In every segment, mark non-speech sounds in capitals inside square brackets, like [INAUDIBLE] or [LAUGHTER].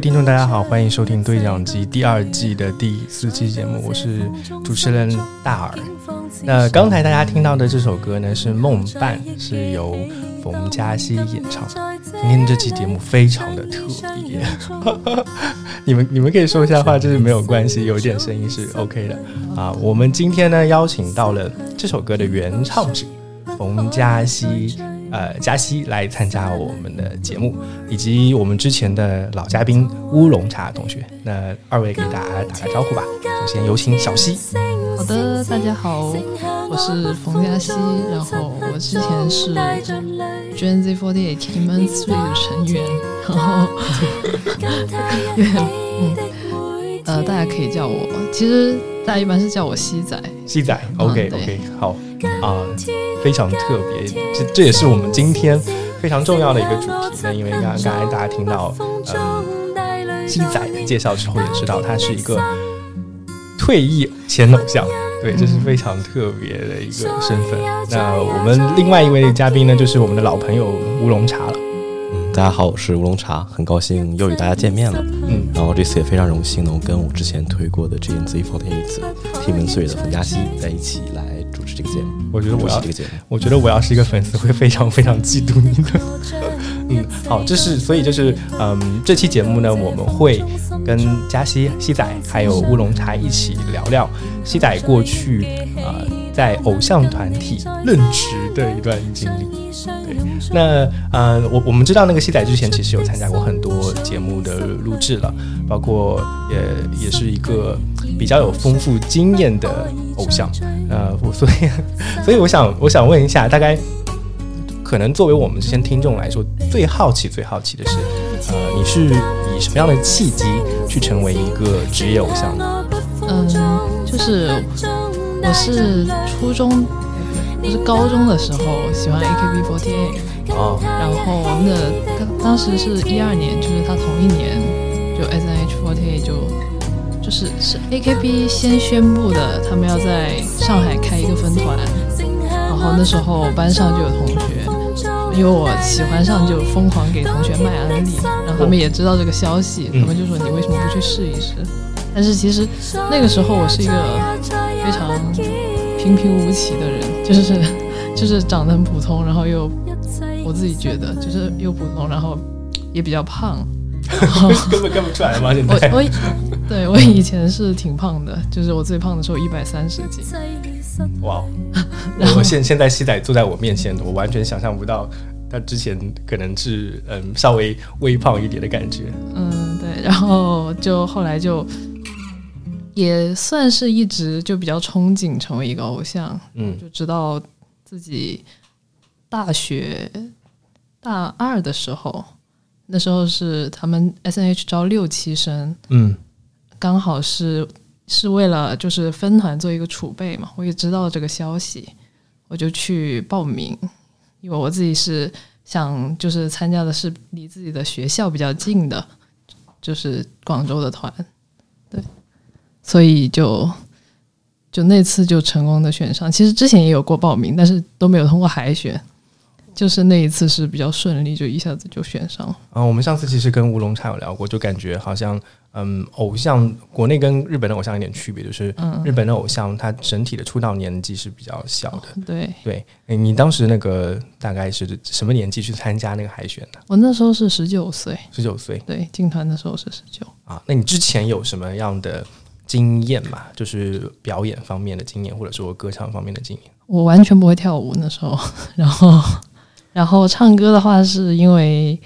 听众，大家好，欢迎收听《对讲机》第二季的第四期节目，我是主持人大耳。那刚才大家听到的这首歌呢，是《梦伴》，是由冯嘉熙演唱。今天这期节目非常的特别，你们你们可以说一下话，就是没有关系，有一点声音是 OK 的啊。我们今天呢，邀请到了这首歌的原唱者冯嘉熙。呃，嘉熙来参加我们的节目，以及我们之前的老嘉宾乌龙茶同学。那二位给大家打个招呼吧。首先有请小溪。好的，大家好，我是冯嘉熙，然后我之前是 Gen Z Forty Eight Team Three 的成员，然后 [LAUGHS] 嗯呃，大家可以叫我，其实大家一般是叫我西仔。西仔，OK OK，好啊。非常特别，这这也是我们今天非常重要的一个主题呢。因为刚刚才大家听到嗯鸡仔的介绍之后，也知道他是一个退役前偶像，对，这是非常特别的一个身份。那我们另外一位嘉宾呢，就是我们的老朋友乌龙茶了。嗯，大家好，我是乌龙茶，很高兴又与大家见面了。嗯，然后这次也非常荣幸能跟我之前推过的 G N Z Forty Eight Team Three 的冯嘉熙在一起来。主持这个节目，我觉得我要这个节目，我觉得我要是一个粉丝，会非常非常嫉妒你的。[LAUGHS] 嗯，好，这是所以就是，嗯，这期节目呢，我们会跟嘉西西仔还有乌龙茶一起聊聊西仔过去啊在偶像团体任职的一段经历。对，那呃，我我们知道那个西仔之前其实有参加过很多节目的录制了，包括也也是一个比较有丰富经验的偶像。呃，所以 [LAUGHS] 所以我想我想问一下，大概。可能作为我们这些听众来说，最好奇、最好奇的是，呃，你是以什么样的契机去成为一个职业偶像呢？嗯，就是我是初中，就是高中的时候喜欢 AKB48，哦，然后那当时是一二年，就是他同一年就 SNH48 就就是是 AKB 先宣布的，他们要在上海开一个分团，然后那时候班上就有同学。因为我喜欢上就疯狂给同学卖安利，然后他们也知道这个消息，他们就说你为什么不去试一试？但是其实那个时候我是一个非常平平无奇的人，就是就是长得很普通，然后又我自己觉得就是又普通，然后也比较胖，[LAUGHS] 根本看不出来吗？现在我我对我以前是挺胖的，就是我最胖的时候一百三十斤。哇！[LAUGHS] 然后现现在西仔坐在我面前，我完全想象不到他之前可能是嗯稍微微胖一点的感觉。嗯，对。然后就后来就也算是一直就比较憧憬成为一个偶像。嗯，就直到自己大学大二的时候，那时候是他们 S N H 招六期生。嗯，刚好是。是为了就是分团做一个储备嘛，我也知道这个消息，我就去报名，因为我自己是想就是参加的是离自己的学校比较近的，就是广州的团，对，所以就就那次就成功的选上。其实之前也有过报名，但是都没有通过海选，就是那一次是比较顺利，就一下子就选上了。嗯，我们上次其实跟乌龙茶有聊过，就感觉好像。嗯，偶像国内跟日本的偶像有点区别，就是日本的偶像他整体的出道年纪是比较小的。对对，你当时那个大概是什么年纪去参加那个海选的？我那时候是十九岁。十九岁，对，进团的时候是十九。啊，那你之前有什么样的经验嘛？就是表演方面的经验，或者说歌唱方面的经验？我完全不会跳舞那时候，[LAUGHS] 然后然后唱歌的话是因为。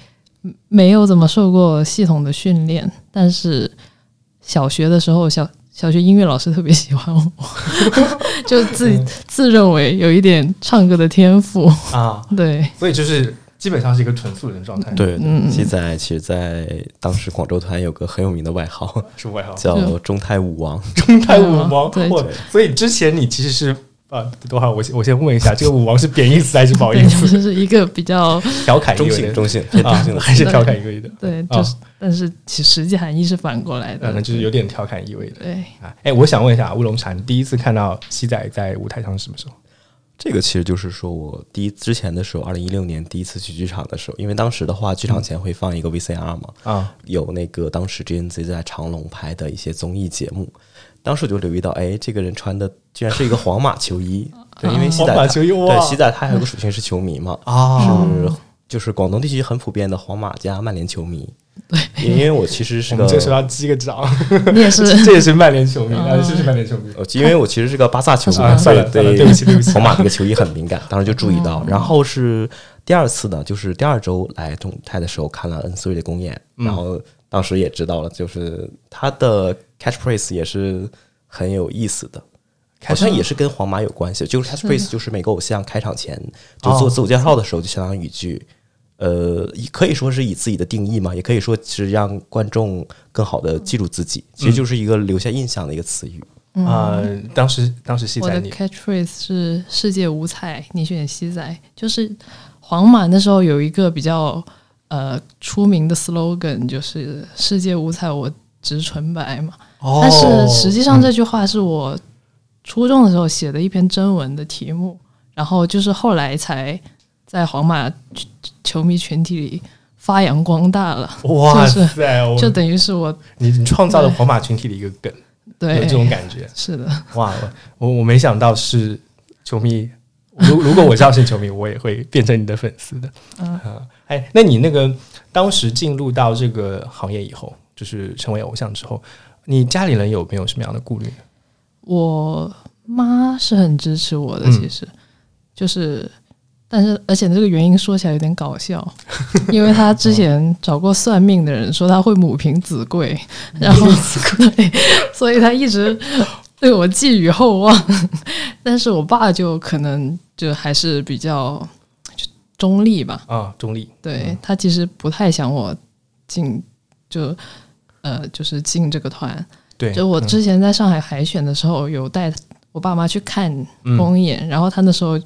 没有怎么受过系统的训练，但是小学的时候，小小学音乐老师特别喜欢我，[LAUGHS] 就自己自认为有一点唱歌的天赋啊。对，所以就是基本上是一个纯素人状态。对，记载其实，在当时广州团有个很有名的外号，是外号叫中泰舞王。[LAUGHS] 中泰舞王，对。所以之前你其实是啊，多少？我先我先问一下，这个舞王是贬义词还是褒义词？这是一个比较调侃中性、中性、中性的，还是调侃意味的？对，就是，但是其实际含义是反过来的，那就是有点调侃意味的。对啊，哎，我想问一下乌龙茶，你第一次看到西仔在舞台上是什么时候？这个其实就是说我第一之前的时候，二零一六年第一次去剧场的时候，因为当时的话，剧场前会放一个 VCR 嘛，啊，有那个当时 GNZ 在长隆拍的一些综艺节目，当时我就留意到，哎，这个人穿的居然是一个皇马 [LAUGHS] 球衣，对，因为西仔对西仔他还有个属性是球迷嘛，啊，是就是广东地区很普遍的皇马加曼联球迷。对，因为我其实是个，这时候要击个掌。你也是，[LAUGHS] 这也是曼联球迷，啊，这是曼联球迷。因为我其实是个巴萨球迷，算了对对不起对不起，皇马这个球衣很敏感，当时就注意到。然后是第二次呢，就是第二周来中泰的时候看了 N 四 y 的公演，然后当时也知道了，就是他的 catchphrase 也是很有意思的，好像也是跟皇马有关系。就是 catchphrase 就是每个偶像开场前就做自我介绍的时候，就相当于一句。呃，可以说是以自己的定义嘛，也可以说是让观众更好的记住自己，其实就是一个留下印象的一个词语啊。当时，当时西仔，我的 catchphrase 是“世界五彩，你选西仔”，就是皇马那时候有一个比较呃出名的 slogan，就是“世界五彩，我执纯白”嘛。但是实际上这句话是我初中的时候写的一篇征文的题目，然后就是后来才在皇马。球迷群体里发扬光大了，哇塞！就等于是我你你创造了皇马群体的一个梗，对有这种感觉是的。哇，我我没想到是球迷，如 [LAUGHS] 如果我知道是球迷，我也会变成你的粉丝的。嗯，哎，那你那个当时进入到这个行业以后，就是成为偶像之后，你家里人有没有什么样的顾虑？我妈是很支持我的，其实就是。但是，而且这个原因说起来有点搞笑，[LAUGHS] 因为她之前找过算命的人，说她会母凭子贵，然后对，所以她一直对我寄予厚望。[LAUGHS] 但是我爸就可能就还是比较中立吧，啊，中立。对他其实不太想我进，就呃，就是进这个团。对，就我之前在上海海选的时候，有带我爸妈去看公演，然后他那时候。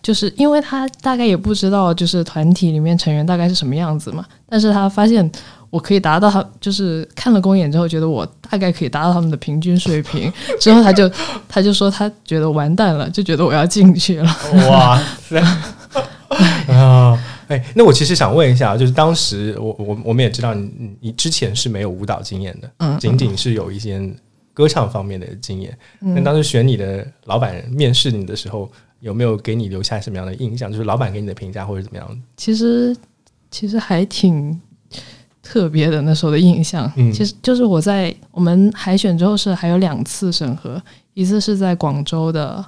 就是因为他大概也不知道，就是团体里面成员大概是什么样子嘛。但是他发现我可以达到他，就是看了公演之后，觉得我大概可以达到他们的平均水平。之后他就他就说他觉得完蛋了，就觉得我要进去了。哇塞！[LAUGHS] [LAUGHS] 啊，哎，那我其实想问一下，就是当时我我我们也知道你你之前是没有舞蹈经验的，嗯，仅仅是有一些歌唱方面的经验。那当时选你的老板面试你的时候。有没有给你留下什么样的印象？就是老板给你的评价或者怎么样？其实其实还挺特别的，那时候的印象。嗯，其实就是我在我们海选之后是还有两次审核，一次是在广州的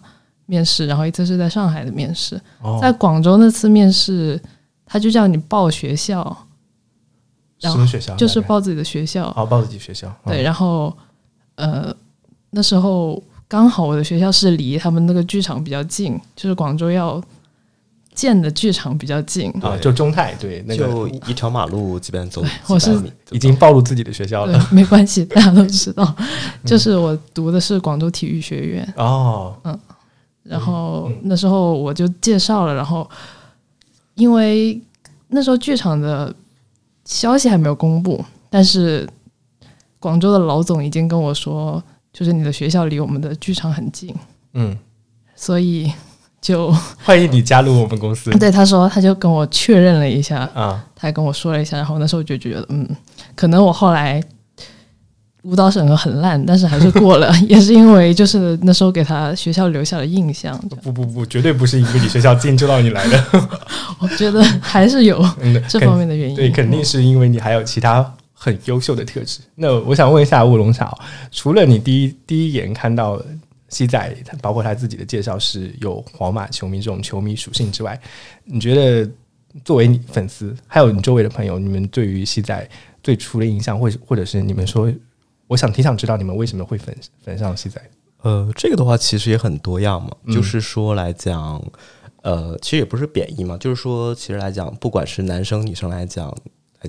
面试，然后一次是在上海的面试。在广州那次面试，他就叫你报学校，什么学校？就是报自己的学校。哦，报自己学校。对，然后呃，那时候。刚好我的学校是离他们那个剧场比较近，就是广州要建的剧场比较近啊，就中泰对，那就一条马路基本上走。我是已经暴露自己的学校了，没关系，大家都知道，[LAUGHS] 就是我读的是广州体育学院哦，嗯，然后那时候我就介绍了，然后因为那时候剧场的消息还没有公布，但是广州的老总已经跟我说。就是你的学校离我们的剧场很近，嗯，所以就欢迎你加入我们公司。[LAUGHS] 对，他说他就跟我确认了一下啊，他还跟我说了一下，然后那时候就觉得，嗯，可能我后来舞蹈审核很烂，但是还是过了，[LAUGHS] 也是因为就是那时候给他学校留下了印象。不不不，绝对不是因为你学校近就到你来的，[LAUGHS] 我觉得还是有 [LAUGHS] 这方面的原因。对，肯定是因为你还有其他。很优秀的特质。那我想问一下乌龙茶，除了你第一第一眼看到西仔，包括他自己的介绍是有皇马球迷这种球迷属性之外，你觉得作为你粉丝，还有你周围的朋友，你们对于西仔最初的印象，或或者是你们说，我想挺想知道你们为什么会粉粉上西仔？呃，这个的话其实也很多样嘛，就是说来讲。呃，其实也不是贬义嘛，就是说，其实来讲，不管是男生女生来讲，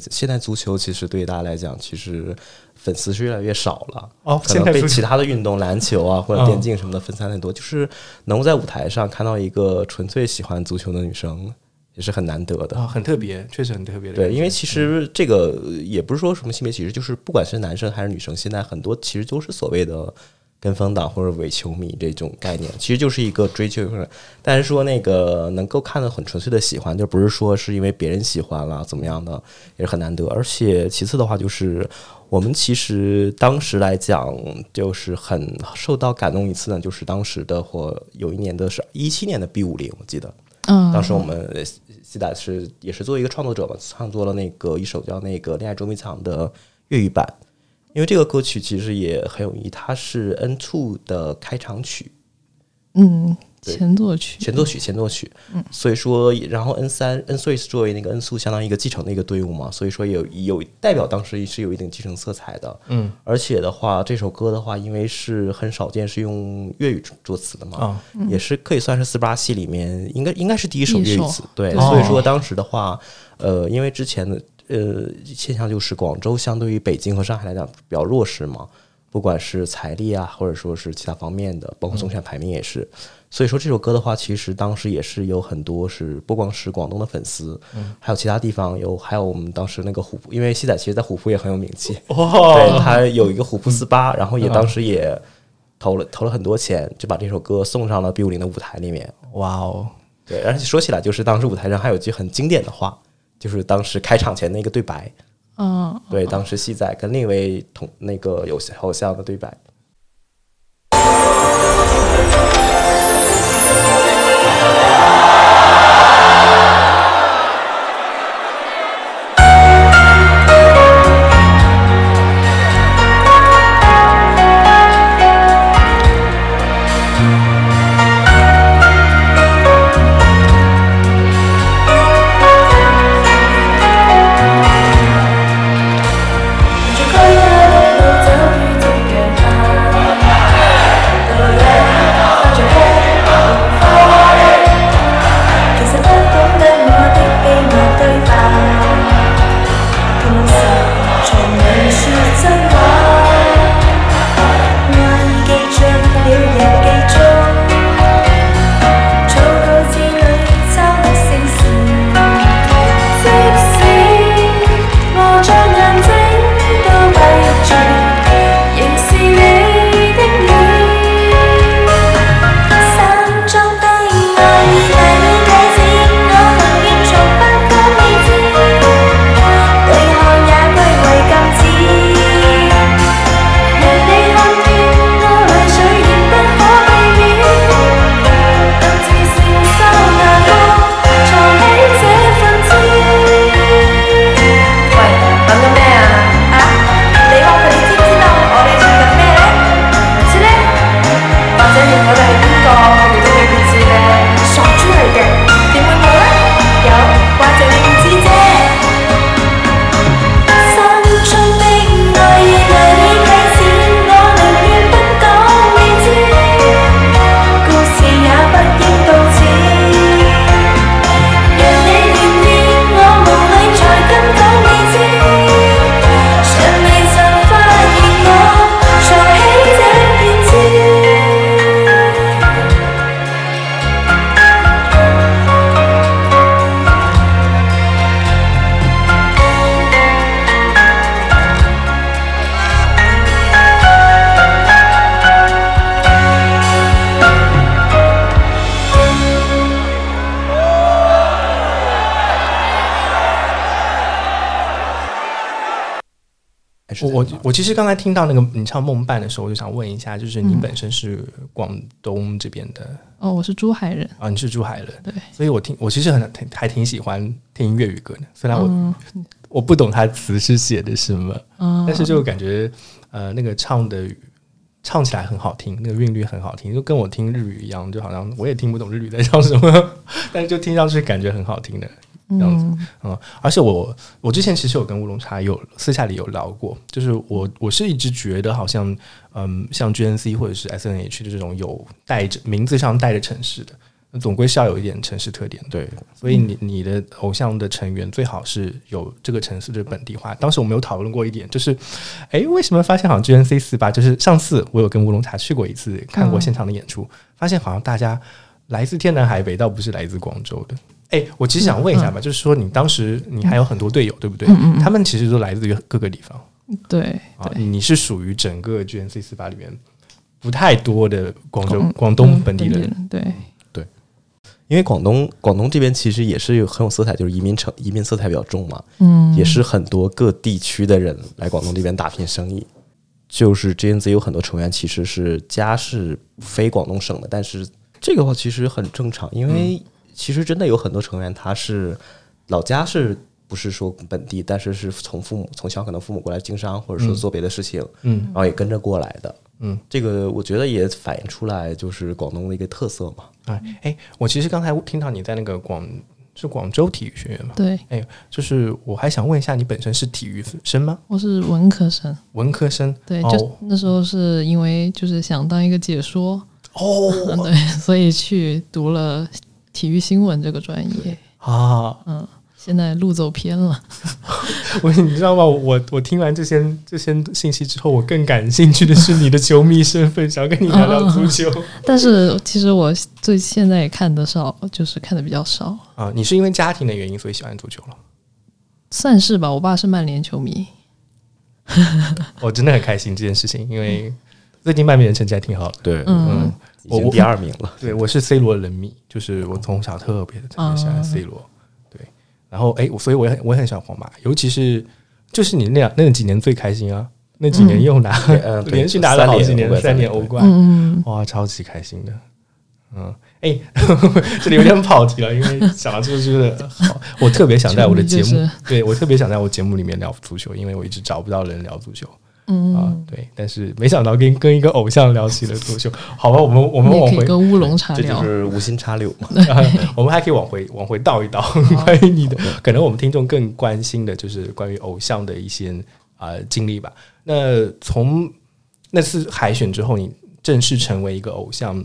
现在足球其实对大家来讲，其实粉丝是越来越少了。哦，可能被其他的运动，篮球啊或者电竞什么的分散很多，就是能够在舞台上看到一个纯粹喜欢足球的女生，也是很难得的啊，很特别，确实很特别的。对，因为其实这个也不是说什么性别歧视，就是不管是男生还是女生，现在很多其实都是所谓的。跟风党或者伪球迷这种概念，[LAUGHS] 其实就是一个追求。但是说那个能够看得很纯粹的喜欢，就不是说是因为别人喜欢了怎么样的，也是很难得。而且其次的话，就是我们其实当时来讲，就是很受到感动一次呢，就是当时的或有一年的是一七年的 B 五零，我记得，嗯，当时我们期待是也是作为一个创作者嘛，创作了那个一首叫那个《恋爱捉迷藏》的粤语版。因为这个歌曲其实也很有意义，它是 N Two 的开场曲，嗯，前作曲，前作曲，前作曲，嗯，所以说，然后 N 三 N Three 作为那个 N 速相当于一个继承的一个队伍嘛，所以说有有代表当时是有一定继承色彩的，嗯，而且的话，这首歌的话，因为是很少见是用粤语作词的嘛，啊，也是可以算是四八系里面应该应该是第一首粤语词，对，所以说当时的话，呃，因为之前的。呃，现象就是广州相对于北京和上海来讲比较弱势嘛，不管是财力啊，或者说是其他方面的，包括总选排名也是。所以说这首歌的话，其实当时也是有很多是不光是广东的粉丝，还有其他地方有，还有我们当时那个虎扑，因为西仔其实在虎扑也很有名气，对他有一个虎扑四八，[LAUGHS] 然后也当时也投了投了很多钱，就把这首歌送上了 B 五零的舞台里面。哇哦，对，而且说起来，就是当时舞台上还有句很经典的话。就是当时开场前那个对白，嗯，对，当时西仔跟另一位同那个有偶像的对白。其实刚才听到那个你唱《梦伴》的时候，我就想问一下，就是你本身是广东这边的哦，我是珠海人。啊，你是珠海人，对，所以我听我其实很挺还挺喜欢听粤语歌的，虽然我我不懂他词是写的什么，但是就感觉呃那个唱的唱起来很好听，那个韵律很好听，就跟我听日语一样，就好像我也听不懂日语在唱什么，[LAUGHS] 但是就听上去感觉很好听的。样子，嗯，而且我我之前其实有跟乌龙茶有私下里有聊过，就是我我是一直觉得好像，嗯，像 GNC 或者是 SNH 的这种有带着名字上带着城市的，总归是要有一点城市特点。对，所以你你的偶像的成员最好是有这个城市的本地化。当时我们有讨论过一点，就是，哎，为什么发现好像 GNC 四八，就是上次我有跟乌龙茶去过一次，看过现场的演出，发现好像大家来自天南海北，倒不是来自广州的。哎，我其实想问一下吧，就是说你当时你还有很多队友，对不对？他们其实都来自于各个地方。对啊，你是属于整个 GNC 四八里面不太多的广州、广东本地人。对对，因为广东广东这边其实也是有很有色彩，就是移民城移民色彩比较重嘛。嗯，也是很多各地区的人来广东这边打拼生意。就是 GNC 有很多成员其实是家是非广东省的，但是这个话其实很正常，因为。其实真的有很多成员，他是老家是不是说本地，但是是从父母从小可能父母过来经商，或者说做别的事情，嗯，然后也跟着过来的，嗯，这个我觉得也反映出来就是广东的一个特色嘛。哎哎，我其实刚才听到你在那个广是广州体育学院嘛？对，哎，就是我还想问一下，你本身是体育生吗？我是文科生，文科生，对，就那时候是因为就是想当一个解说哦，[LAUGHS] 对，所以去读了。体育新闻这个专业啊，嗯，现在路走偏了。[LAUGHS] 我你知道吗？我我听完这些这些信息之后，我更感兴趣的是你的球迷身份，想要跟你聊聊足球。[LAUGHS] 但是其实我最现在也看的少，就是看的比较少啊。你是因为家庭的原因所以喜欢足球了？算是吧。我爸是曼联球迷。我 [LAUGHS] 真的很开心这件事情，因为最近曼联成绩还挺好的。对，嗯。已经第二名了。对，我是 C 罗人迷，就是我从小特别特别喜欢 C 罗。对，然后哎，所以我我也很喜欢皇马，尤其是就是你那那几年最开心啊，那几年又拿 [LAUGHS] 连续拿了好几年三年欧冠，哇，超级开心的。嗯，哎，[LAUGHS] 这里有点跑题了，因为想到这个就是好，我特别想在我的节目，对我特别想在我节目里面聊足球，因为我一直找不到人聊足球。嗯啊，对，但是没想到跟跟一个偶像聊起了足球，好吧，我们我们往回跟乌龙茶聊，这就是无心插柳嘛。[LAUGHS] 我们还可以往回往回倒一倒，[LAUGHS] 关于你的，可能我们听众更关心的就是关于偶像的一些啊经历吧。那从那次海选之后，你正式成为一个偶像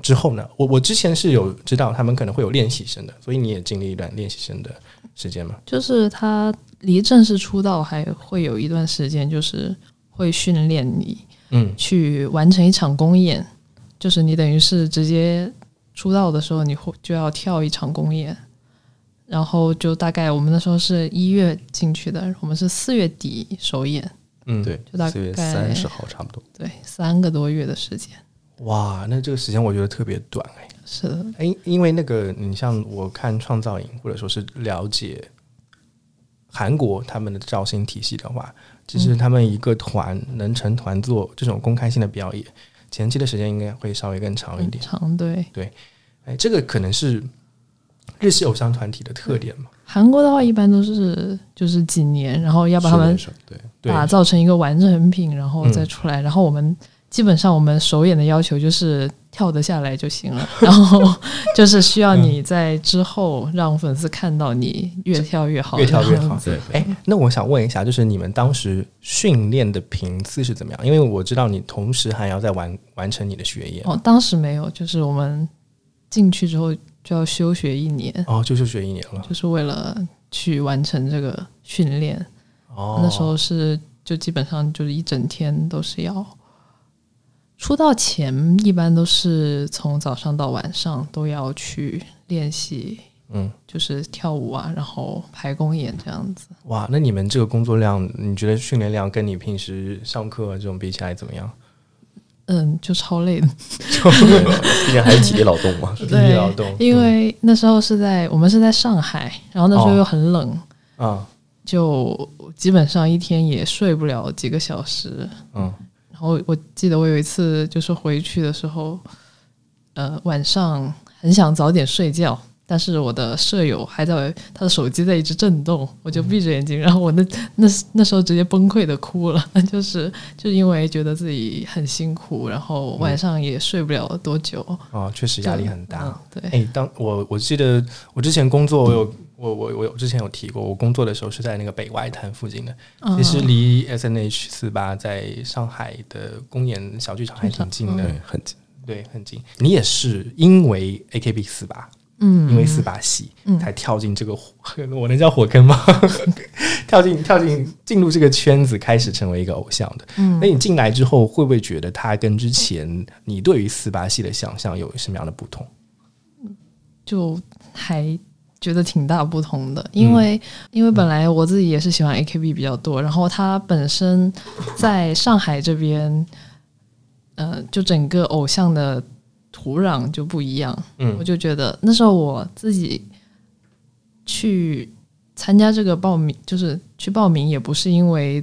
之后呢？我我之前是有知道他们可能会有练习生的，所以你也经历一段练习生的时间吗？就是他。离正式出道还会有一段时间，就是会训练你，嗯，去完成一场公演，就是你等于是直接出道的时候，你会就要跳一场公演，然后就大概我们那时候是一月进去的，我们是四月底首演，嗯，对，就大概三十号差不多，对，三个多月的时间，哇，那这个时间我觉得特别短哎，是的，哎，因为那个你像我看创造营或者说是了解。韩国他们的造星体系的话，其实他们一个团能成团做这种公开性的表演，前期的时间应该会稍微更长一点。长对对，哎，这个可能是日系偶像团体的特点嘛。韩国的话，一般都是就是几年，然后要把他们对打造成一个完成品，然后再出来。然后我们基本上我们首演的要求就是。跳得下来就行了，[LAUGHS] 然后就是需要你在之后让粉丝看到你越跳越好，越跳越好。对，哎，那我想问一下，就是你们当时训练的频次是怎么样？因为我知道你同时还要在完完成你的学业。哦，当时没有，就是我们进去之后就要休学一年。哦，就休学一年了，就是为了去完成这个训练。哦，那时候是就基本上就是一整天都是要。出道前一般都是从早上到晚上都要去练习，嗯，就是跳舞啊，然后排公演这样子。哇，那你们这个工作量，你觉得训练量跟你平时上课这种比起来怎么样？嗯，就超累的，[LAUGHS] 毕竟还是体力劳动嘛，体力劳动。因为那时候是在我们是在上海，然后那时候又很冷啊，就基本上一天也睡不了几个小时，嗯。然后我记得我有一次就是回去的时候，呃，晚上很想早点睡觉，但是我的舍友还在他的手机在一直震动，我就闭着眼睛，然后我那那那时候直接崩溃的哭了，[LAUGHS] 就是就因为觉得自己很辛苦，然后晚上也睡不了多久。哦，确实压力很大。对，哎，当我我记得我之前工作，我有。我我我之前有提过，我工作的时候是在那个北外滩附近的，其实离 S N H 四八在上海的公演小剧场还挺近的，很近。对，很近。你也是因为 AKB 四八，嗯，因为四八系，才跳进这个火，我能叫火坑吗？[LAUGHS] 跳进跳进进入这个圈子，开始成为一个偶像的。嗯，那你进来之后，会不会觉得他跟之前你对于四八系的想象有什么样的不同？就还觉得挺大不同的，因为因为本来我自己也是喜欢 AKB 比较多，然后他本身在上海这边。呃，就整个偶像的土壤就不一样，嗯，我就觉得那时候我自己去参加这个报名，就是去报名，也不是因为，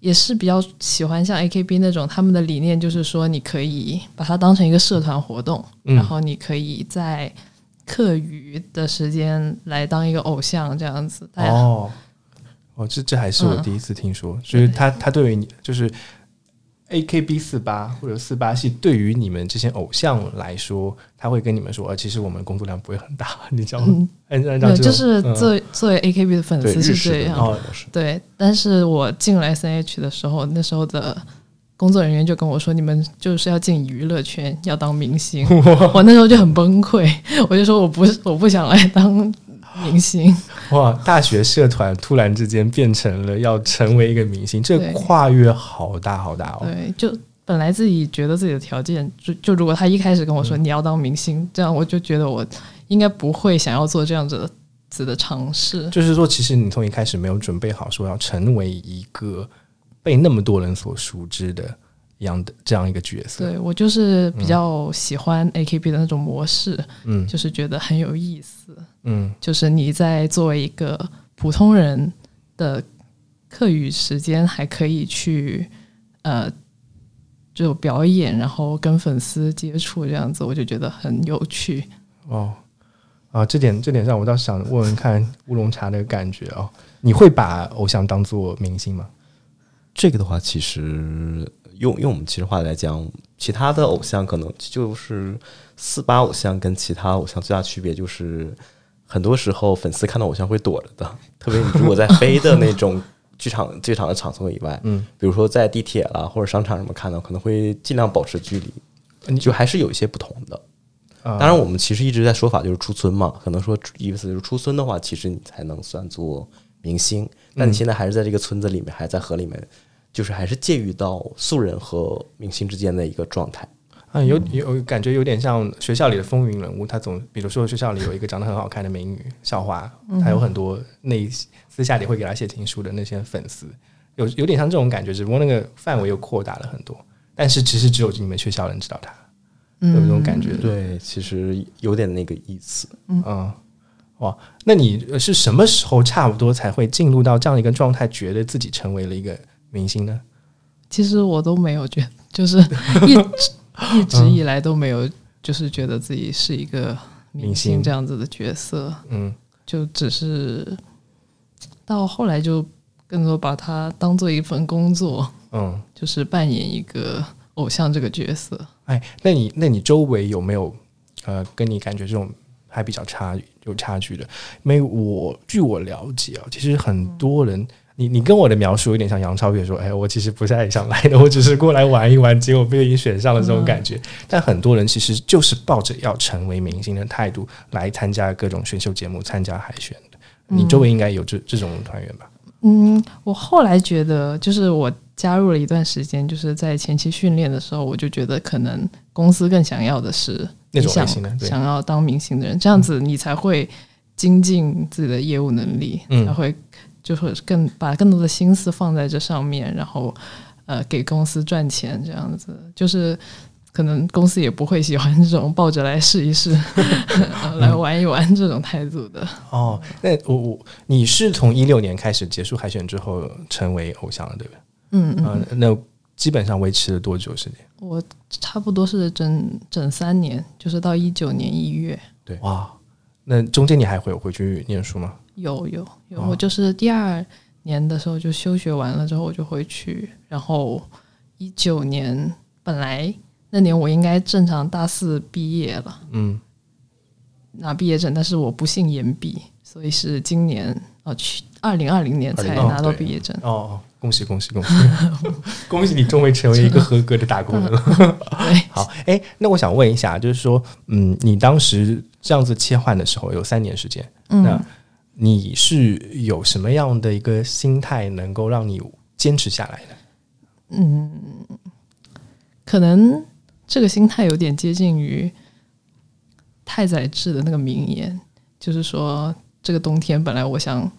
也是比较喜欢像 AKB 那种，他们的理念就是说，你可以把它当成一个社团活动，然后你可以在课余的时间来当一个偶像这样子。哦，哦，这这还是我第一次听说，所以他他对于你就是。A K B 四八或者四八系，对于你们这些偶像来说，他会跟你们说：“呃，其实我们工作量不会很大，[LAUGHS] 你知道吗？”按照就是作作为 A K B 的粉丝是这样，对。但是我进了 S N H 的时候，那时候的工作人员就跟我说：“你们就是要进娱乐圈，要当明星。[LAUGHS] ”我那时候就很崩溃，我就说：“我不是，我不想来当。”明星 [LAUGHS] 哇！大学社团突然之间变成了要成为一个明星，这跨越好大好大哦。对，就本来自己觉得自己的条件，就就如果他一开始跟我说你要当明星，这样我就觉得我应该不会想要做这样子子的尝试。就是说，其实你从一开始没有准备好说要成为一个被那么多人所熟知的。一样的这样一个角色，对我就是比较喜欢 AKB 的那种模式，嗯，就是觉得很有意思，嗯，就是你在作为一个普通人的课余时间，还可以去呃，就表演，然后跟粉丝接触这样子，我就觉得很有趣。哦，啊，这点这点上，我倒想问问看乌龙茶的感觉哦，你会把偶像当做明星吗？这个的话，其实。用用我们其实话来讲，其他的偶像可能就是四八偶像跟其他偶像最大区别就是，很多时候粉丝看到偶像会躲着的，特别你如果在飞的那种剧场 [LAUGHS] 剧场的场所以外，嗯，比如说在地铁啦或者商场什么看到，可能会尽量保持距离，就还是有一些不同的。当然，我们其实一直在说法就是出村嘛，可能说意思就是出村的话，其实你才能算作明星。那你现在还是在这个村子里面，还在河里面。就是还是介于到素人和明星之间的一个状态，啊，有有感觉有点像学校里的风云人物。他总比如说学校里有一个长得很好看的美女校花，他有很多内私下里会给他写情书的那些粉丝，有有点像这种感觉，只不过那个范围又扩大了很多。但是其实只有你们学校人知道他，有这种感觉。对，其实有点那个意思。嗯，哇，那你是什么时候差不多才会进入到这样一个状态，觉得自己成为了一个？明星呢？其实我都没有觉得，就是一直 [LAUGHS] 一直以来都没有，就是觉得自己是一个明星这样子的角色。嗯，就只是到后来就更多把它当做一份工作。嗯，就是扮演一个偶像这个角色。哎，那你那你周围有没有呃，跟你感觉这种还比较差有差距的？因为我据我了解啊，其实很多人。你你跟我的描述有点像杨超越说：“哎，我其实不太想来的，我只是过来玩一玩，结果被你选上了这种感觉。”但很多人其实就是抱着要成为明星的态度来参加各种选秀节目、参加海选的。你周围应该有这这种团员吧？嗯，我后来觉得，就是我加入了一段时间，就是在前期训练的时候，我就觉得可能公司更想要的是那种类型的，想要当明星的人，这样子你才会精进自己的业务能力，才会。就是更把更多的心思放在这上面，然后呃给公司赚钱这样子，就是可能公司也不会喜欢这种抱着来试一试、[LAUGHS] 来玩一玩这种态度的。哦，那我我你是从一六年开始结束海选之后成为偶像了对吧？嗯嗯，那基本上维持了多久时间？我差不多是整整三年，就是到一九年一月。对，哇，那中间你还会回去念书吗？有有有，我就是第二年的时候就休学完了之后我就回去，然后一九年本来那年我应该正常大四毕业了，嗯，拿毕业证，但是我不幸延毕，所以是今年哦，去二零二零年才拿到毕业证。哦，恭喜恭喜恭喜，[LAUGHS] 恭喜你终于成为一个合格的打工人了。对，[LAUGHS] 好，哎，那我想问一下，就是说，嗯，你当时这样子切换的时候，有三年时间，那嗯，你是有什么样的一个心态能够让你坚持下来的？嗯可能这个心态有点接近于太宰治的那个名言，就是说这个冬天本来我想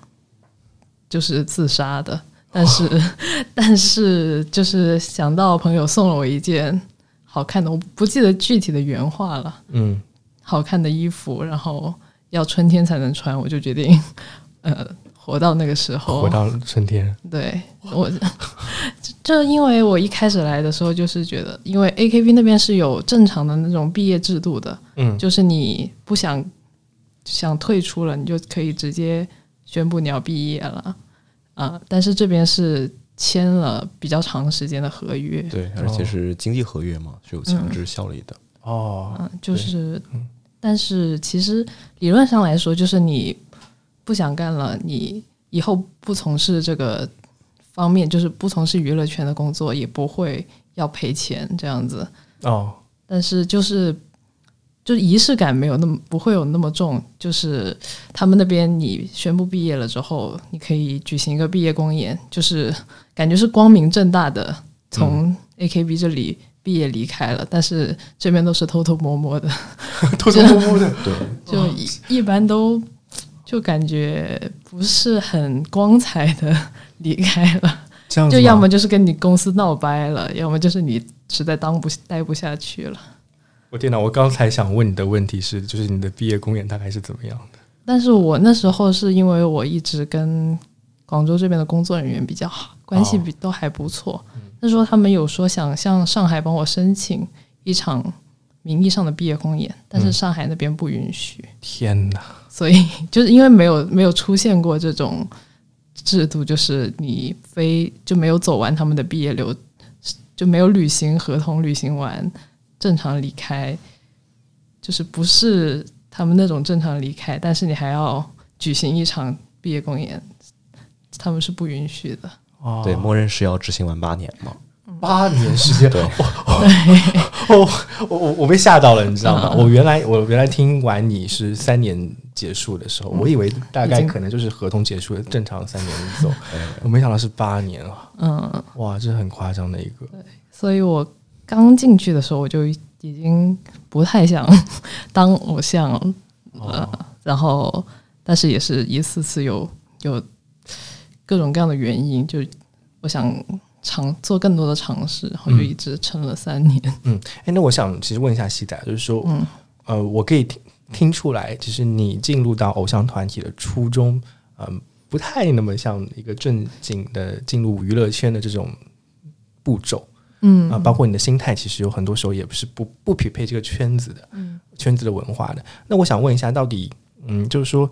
就是自杀的，但是、[LAUGHS] 但是就是想到朋友送了我一件好看的，我不记得具体的原话了，嗯，好看的衣服，然后要春天才能穿，我就决定呃活到那个时候，活到春天，对我，[LAUGHS] 就因为我一开始来的时候，就是觉得，因为 AKB 那边是有正常的那种毕业制度的，嗯。就是你不想想退出了，你就可以直接宣布你要毕业了啊、但是这边是签了比较长时间的合约，对，而且是经济合约嘛，是有强制效力的。哦，嗯，就是，但是其实理论上来说，就是你不想干了，你以后不从事这个方面，就是不从事娱乐圈的工作，也不会要赔钱这样子。哦，但是就是就是仪式感没有那么不会有那么重，就是他们那边你宣布毕业了之后，你可以举行一个毕业公演，就是感觉是光明正大的从 AKB 这里毕业离开了，但是这边都是偷偷摸摸的，[LAUGHS] 偷偷摸摸的，[LAUGHS] 对，就一一般都就感觉不是很光彩的离开了，这样就要么就是跟你公司闹掰了，要么就是你实在当不待不下去了。我天哪！我刚才想问你的问题是，就是你的毕业公演大概是怎么样的？但是我那时候是因为我一直跟广州这边的工作人员比较好，关系比都还不错。那时候他们有说想向上海帮我申请一场名义上的毕业公演，但是上海那边不允许，天哪！所以就是因为没有没有出现过这种制度，就是你非就没有走完他们的毕业流，就没有履行合同，履行完正常离开，就是不是他们那种正常离开，但是你还要举行一场毕业公演，他们是不允许的。哦，对，默认是要执行完八年嘛。八年时间，对，[LAUGHS] 哦，我我我被吓到了，你知道吗？我原来我原来听完你是三年结束的时候，我以为大概可能就是合同结束了，正常三年走，我没想到是八年啊！嗯，哇，这很夸张的一个，所以我刚进去的时候，我就已经不太想当偶像了，呃，然后但是也是一次次有有各种各样的原因，就我想尝做更多的尝试，然后就一直撑了三年。嗯，哎，那我想其实问一下西仔，就是说，嗯呃，我可以听听出来，其实你进入到偶像团体的初衷，嗯、不太那么像一个正经的进入娱乐圈的这种步骤。嗯啊，包括你的心态，其实有很多时候也不是不不匹配这个圈子的，圈子的文化的。那我想问一下，到底，嗯，就是说，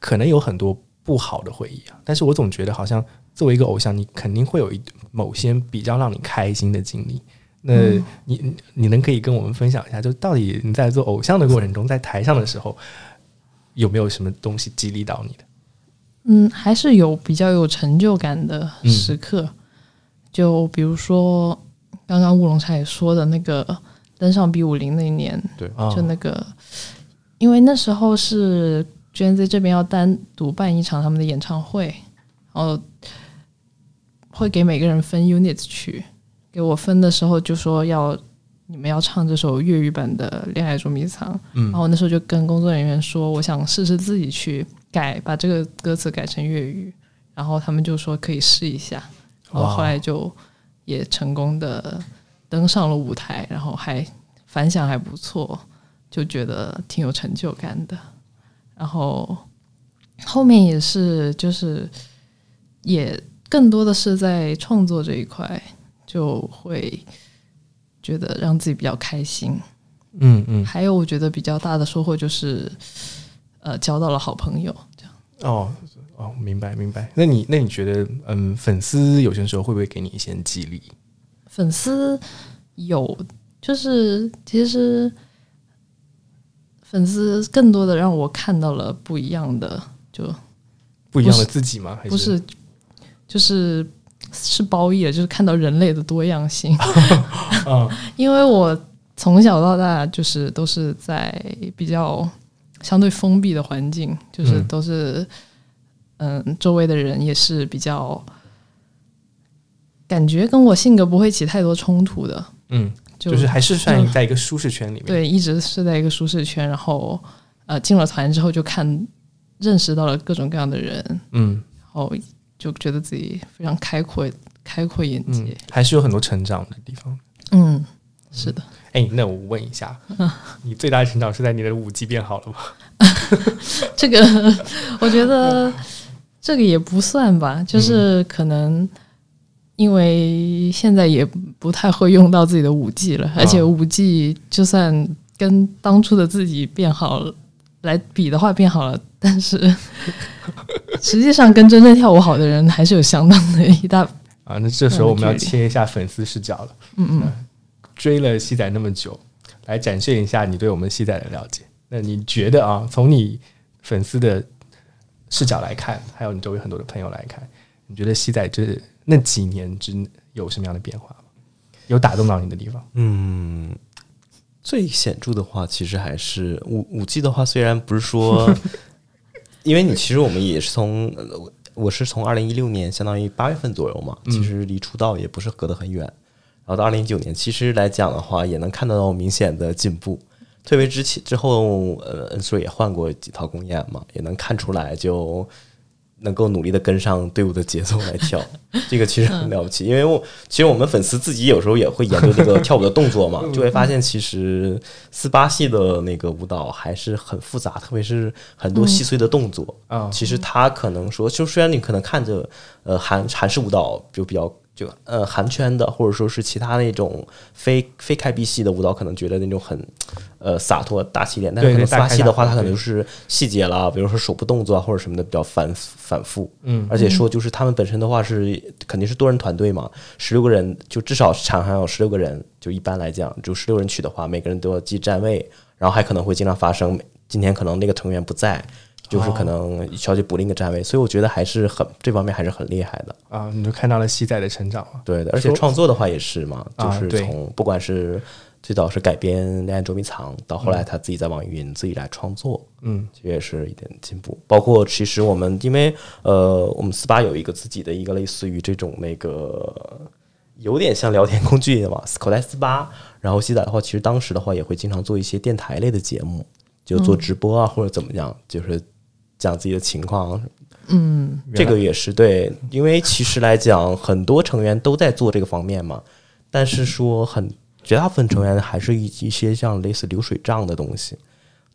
可能有很多不好的回忆啊，但是我总觉得好像作为一个偶像，你肯定会有一某些比较让你开心的经历。那你你你能可以跟我们分享一下，就到底你在做偶像的过程中，在台上的时候，有没有什么东西激励到你的？嗯，还是有比较有成就感的时刻，就比如说刚刚乌龙茶也说的那个登上 B 五零那一年，对啊。就那个，因为那时候是 GNZ 这边要单独办一场他们的演唱会，然后会给每个人分 units 去，给我分的时候就说要你们要唱这首粤语版的《恋爱捉迷藏》，嗯。然后我那时候就跟工作人员说，我想试试自己去改，把这个歌词改成粤语，然后他们就说可以试一下，然后后来就也成功的登上了舞台，然后还反响还不错，就觉得挺有成就感的。然后后面也是，就是也更多的是在创作这一块，就会觉得让自己比较开心。嗯嗯，还有我觉得比较大的收获就是，呃，交到了好朋友。这样，哦哦，明白明白。那你那你觉得，嗯，粉丝有些时候会不会给你一些激励？粉丝有，就是其实粉丝更多的让我看到了不一样的，就不一样的自己吗？还是不是，就是是褒义的，就是看到人类的多样性。[LAUGHS] 嗯，[LAUGHS] 因为我从小到大就是都是在比较相对封闭的环境，就是都是嗯，周围的人也是比较感觉跟我性格不会起太多冲突的。嗯，就是还是算在一个舒适圈里面。对，一直是在一个舒适圈，然后呃，进了团之后就看。认识到了各种各样的人，嗯，然后就觉得自己非常开阔，开阔眼界，还是有很多成长的地方。嗯，是的。哎，那我问一下，[LAUGHS] 你最大的成长是在你的舞技变好了吗？[LAUGHS] 这个 [LAUGHS] 我觉得这个也不算吧，就是可能因为现在也不太会用到自己的舞技了，而且舞技就算跟当初的自己变好了。来比的话变好了，但是 [LAUGHS] 实际上跟真正跳舞好的人还是有相当的一大啊。那这时候我们要切一下粉丝视角了。嗯嗯，追了西仔那么久，来展现一下你对我们西仔的了解。那你觉得啊，从你粉丝的视角来看，还有你周围很多的朋友来看，你觉得西仔这那几年之有什么样的变化吗？有打动到你的地方？嗯。最显著的话，其实还是五五 G 的话，虽然不是说，[LAUGHS] 因为你其实我们也是从，我是从二零一六年，相当于八月份左右嘛，其实离出道也不是隔得很远，然后到二零一九年，其实来讲的话，也能看得到明显的进步，特别之前之后，呃，恩苏也换过几套公演嘛，也能看出来就。能够努力的跟上队伍的节奏来跳，[LAUGHS] 这个其实很了不起。因为我其实我们粉丝自己有时候也会研究这个跳舞的动作嘛，就会发现其实四八系的那个舞蹈还是很复杂，特别是很多细碎的动作啊。其实他可能说，就虽然你可能看着呃韩韩式舞蹈就比较。就呃韩圈的，或者说是其他那种非非开闭系的舞蹈，可能觉得那种很呃洒脱大气一点，但是可能发系的话，它可能就是细节啦，比如说手部动作啊或者什么的比较反反复。嗯，而且说就是他们本身的话是肯定是多人团队嘛，十六个人就至少场上有十六个人，就一般来讲就十六人曲的话，每个人都要记站位，然后还可能会经常发生今天可能那个成员不在。就是可能需要去补另一个站位，所以我觉得还是很这方面还是很厉害的啊！你就看到了西仔的成长了，对的。而且创作的话也是嘛，就是从不管是最早是改编《恋爱捉迷藏》，到后来他自己在网易云自己来创作，嗯，其实也是一点进步。包括其实我们因为呃，我们四八有一个自己的一个类似于这种那个有点像聊天工具嘛，口袋四八。然后西仔的话，其实当时的话也会经常做一些电台类的节目，就做直播啊或者怎么样，就是。讲自己的情况，嗯，这个也是对，因为其实来讲，很多成员都在做这个方面嘛，但是说很绝大部分成员还是一一些像类似流水账的东西，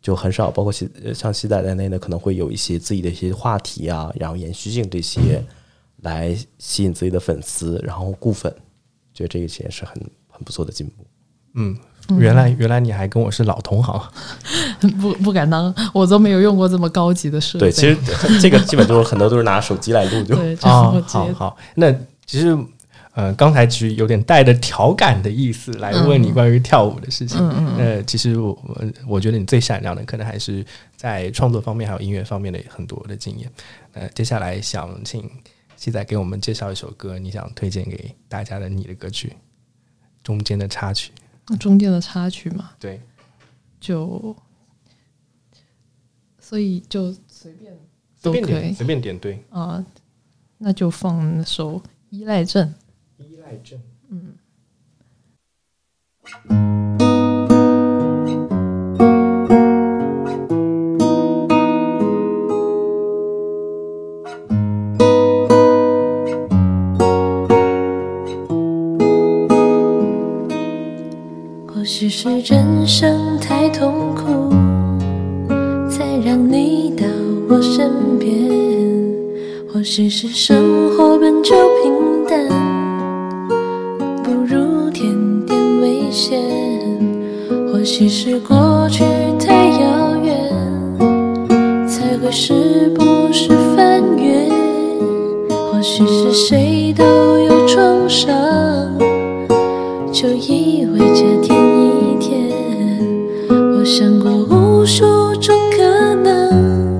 就很少，包括西像西仔在内的，可能会有一些自己的一些话题啊，然后延续性这些来吸引自己的粉丝，然后固粉，觉得这一些是很很不错的进步，嗯。原来原来你还跟我是老同行，[LAUGHS] 不不敢当，我都没有用过这么高级的设备。对，其实这个基本都是很多都是拿手机来录，[LAUGHS] 就啊，好好。那其实呃，刚才其实有点带着调侃的意思来问你关于跳舞的事情。嗯嗯。呃，其实我我觉得你最闪亮的可能还是在创作方面还有音乐方面的很多的经验。呃，接下来想请西仔给我们介绍一首歌，你想推荐给大家的你的歌曲中间的插曲。中间的插曲嘛，对，就所以就随便都可以，随便点对。啊，那就放那首《依赖症》。依赖症，嗯。只是人生太痛苦，才让你到我身边。或许是生活本就平淡，不如添点危险。或许是过去太遥远，才会时不时翻阅。或许是谁都有创伤，就以为这天。想过无数种可能，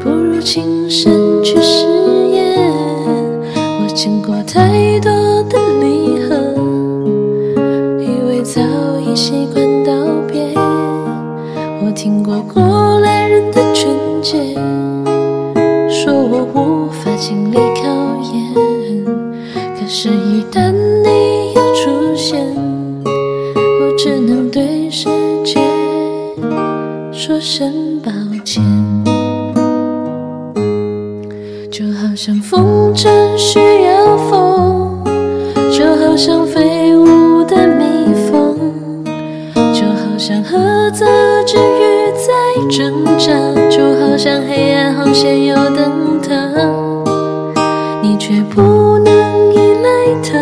不如亲身。去像黑暗航线有灯塔，你却不能依赖他，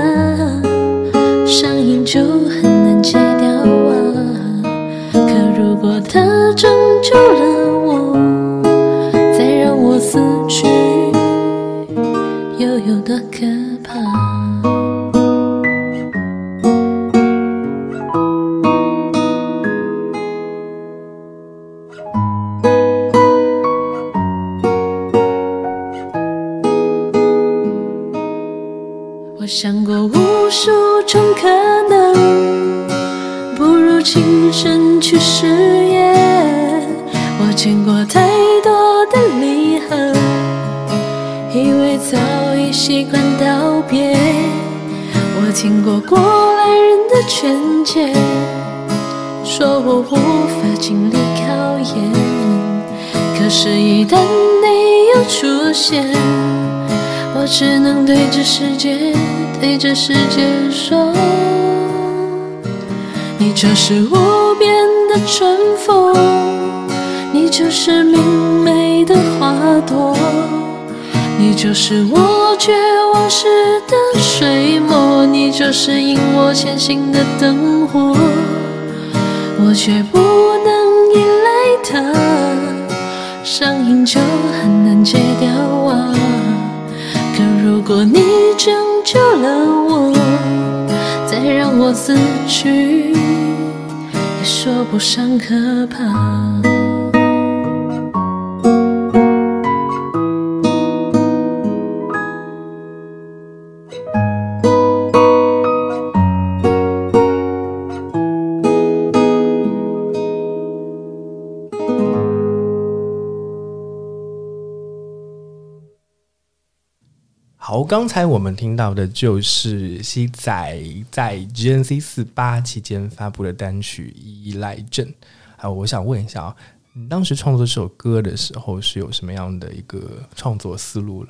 上瘾就很难戒掉啊。可如果他拯救了我，再让我死去，又有多可只能对着世界，对着世界说，你就是无边的春风，你就是明媚的花朵，你就是我绝望时的水墨，你就是引我前行的灯火，我却不能依赖它，上瘾就很难戒掉啊。如果你拯救了我，再让我死去，也说不上可怕。刚才我们听到的就是西仔在 GNC 四八期间发布的单曲《依赖症》。啊，我想问一下啊，你当时创作这首歌的时候是有什么样的一个创作思路？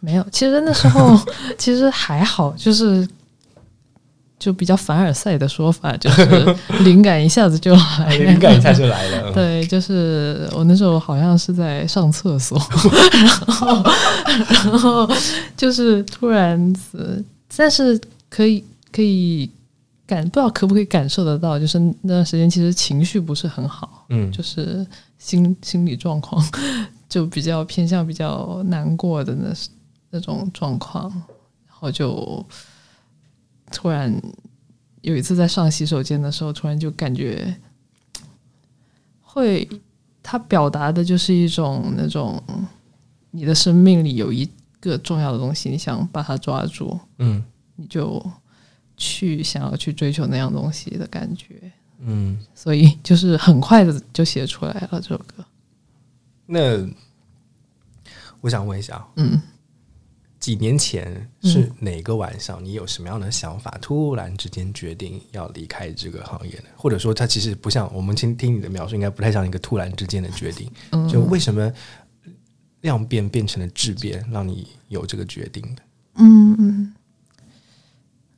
没有，其实那时候 [LAUGHS] 其实还好，就是就比较凡尔赛的说法，就是 [LAUGHS] 灵感一下子就来了，灵感一下就来了。[LAUGHS] 对，就是我那时候好像是在上厕所，然 [LAUGHS] 后然后就是突然子，但是可以可以感不知道可不可以感受得到，就是那段时间其实情绪不是很好，嗯，就是心心理状况就比较偏向比较难过的那那种状况，然后就突然有一次在上洗手间的时候，突然就感觉会，他表达的就是一种那种你的生命里有一个重要的东西，你想把它抓住，嗯。你就去想要去追求那样东西的感觉，嗯，所以就是很快的就写出来了这首歌。那我想问一下，嗯，几年前是哪个晚上？你有什么样的想法？突然之间决定要离开这个行业呢？或者说，它其实不像我们听听你的描述，应该不太像一个突然之间的决定。嗯就为什么量变变成了质变，让你有这个决定的？嗯嗯，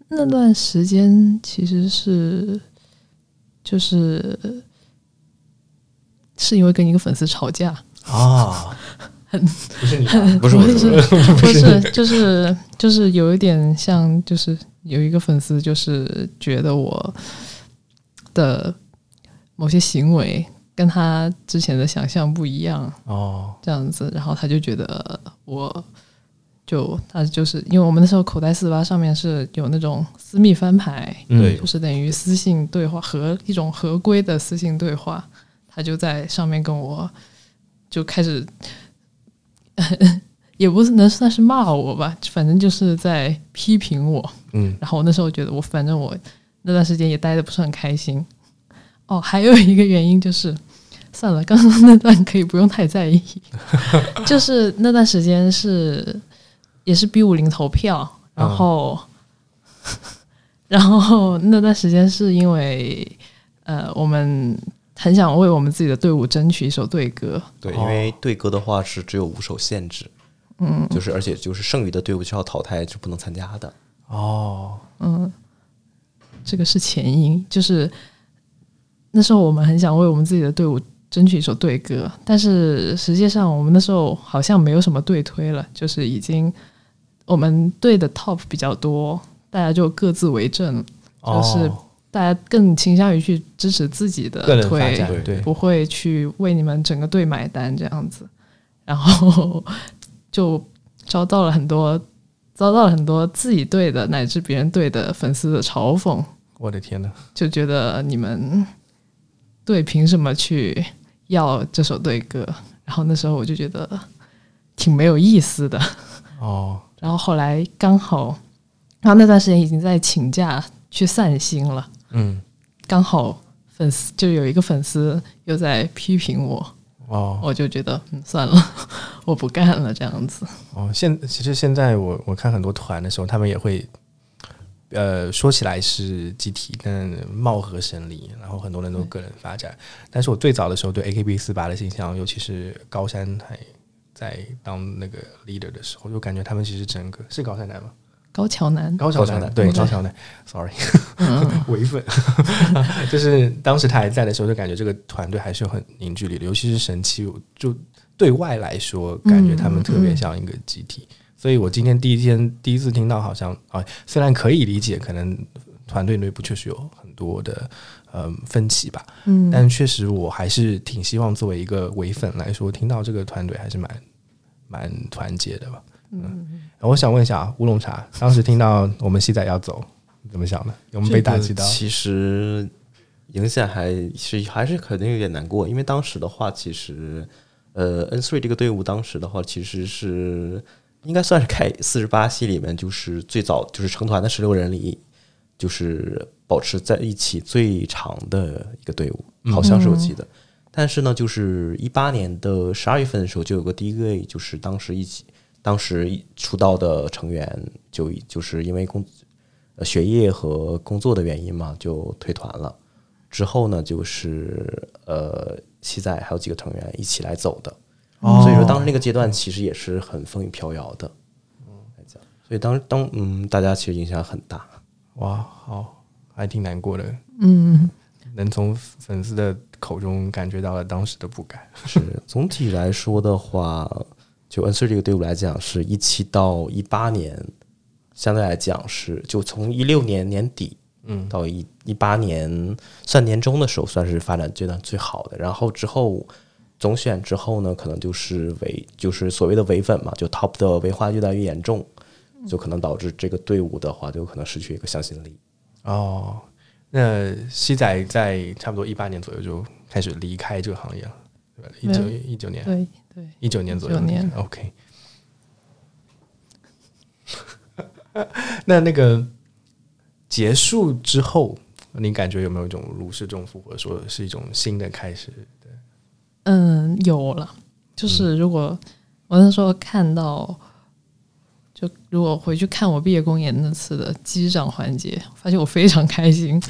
那段时间其实是就是是因为跟一个粉丝吵架，啊，不是你，不是我不是 [LAUGHS] 不是。就是就是有一点像，就是有一个粉丝就是觉得我的某些行为跟他之前的想象不一样，哦，这样子，然后他就觉得我就他就是因为我们那时候口袋四八上面是有那种私密翻牌，对。就是等于私信对话和一种合规的私信对话，他就在上面跟我就开始 [LAUGHS] 也不是能算是骂我吧，反正就是在批评我。嗯，然后我那时候觉得我反正我那段时间也待的不是很开心。哦，还有一个原因就是，[LAUGHS] 算了，刚刚那段可以不用太在意。[LAUGHS] 就是那段时间是也是 B 五零投票，然后、然后那段时间是因为呃我们很想为我们自己的队伍争取一首队歌，对，因为队歌的话是只有五首限制，嗯，就是而且就是剩余的队伍就要淘汰，就不能参加的。哦，嗯。这个是前因，就是那时候我们很想为我们自己的队伍争取一首队歌，但是实际上我们那时候好像没有什么队推了，就是已经我们队的 top 比较多，大家就各自为政，就是哦大家更倾向于去支持自己的个人发推，展，对对，不会去为你们整个队买单这样子，然后就遭到了很多遭到了很多自己队的乃至别人队的粉丝的嘲讽，我的天呐，就觉得你们队凭什么去要这首队歌？然后那时候我就觉得挺没有意思的。哦，然后后来刚好，然后那段时间已经在请假去散心了，嗯，刚好粉丝就有一个粉丝又在批评我，哦，我就觉得嗯算了，[LAUGHS] 我不干了这样子。哦，现其实现在我我看很多团的时候，他们也会，呃，说起来是集体，但貌合神离，然后很多人都个人发展。但是我最早的时候对 AKB 四八的印象，尤其是高山还在当那个 leader 的时候，就感觉他们其实整个是高山男吗？高桥南，高桥男，高桥男对对。高桥男，sorry，[LAUGHS] 伪粉，[LAUGHS] 就是当时他还在的时候，就感觉这个团队还是有很凝聚力的，尤其是神七，就对外来说，感觉他们特别像一个集体。所以我今天第一天第一次听到，好像啊，虽然可以理解，可能团队内部确实有很多的呃分歧吧，嗯，但确实我还是挺希望作为一个伪粉来说，听到这个团队还是蛮蛮团结的吧。嗯，我想问一下啊，乌龙茶，当时听到我们西仔要走，你怎么想的？有没有被打击到？其实影响还是还是肯定有点难过，因为当时的话，其实呃 N three 这个队伍当时的话，其实是应该算是开四十八系里面就是最早就是成团的十六人里，就是保持在一起最长的一个队伍，好像是我记得。但是呢，就是一八年的十二月份的时候，就有个第一位，就是当时一起当时出道的成员就就是因为工呃学业和工作的原因嘛，就退团了。之后呢，就是呃西仔还有几个成员一起来走的，哦。所以说当时那个阶段其实也是很风雨飘摇的，嗯，来讲，所以当当嗯大家其实影响很大，哇，好，还挺难过的，嗯，能从粉丝的口中感觉到了当时的不甘。是总体来说的话，就 N 四这个队伍来讲，是一七到一八年，相对来讲是就从一六年年底，嗯，到一一八年算年终的时候，算是发展阶段最好的。然后之后总选之后呢，可能就是伪就是所谓的伪粉嘛，就 top 的维化越来越严重，就可能导致这个队伍的话，就可能失去一个向心力。哦，那西仔在差不多一八年左右就开始离开这个行业了，对吧？一九一九年，对对，一九年左右19年，OK。[LAUGHS] 那那个结束之后，你感觉有没有一种如释重负，或者说是一种新的开始？对嗯，有了。就是如果我那时候看到，就如果回去看我毕业公演那次的击掌环节，发现我非常开心。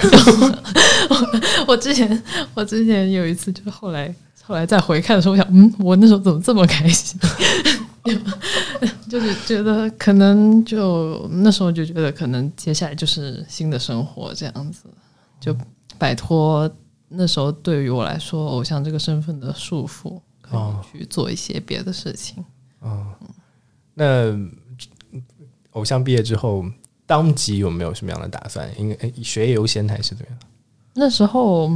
我 [LAUGHS] 我之前我之前有一次，就是后来后来再回看的时候，我想，嗯，我那时候怎么这么开心？[LAUGHS] 就是觉得可能就那时候就觉得可能接下来就是新的生活这样子，就摆脱那时候对于我来说偶像这个身份的束缚，可哦以去做一些别的事情。那偶像毕业之后，当即有没有什么样的打算？应该以学业优先还是怎么样？那时候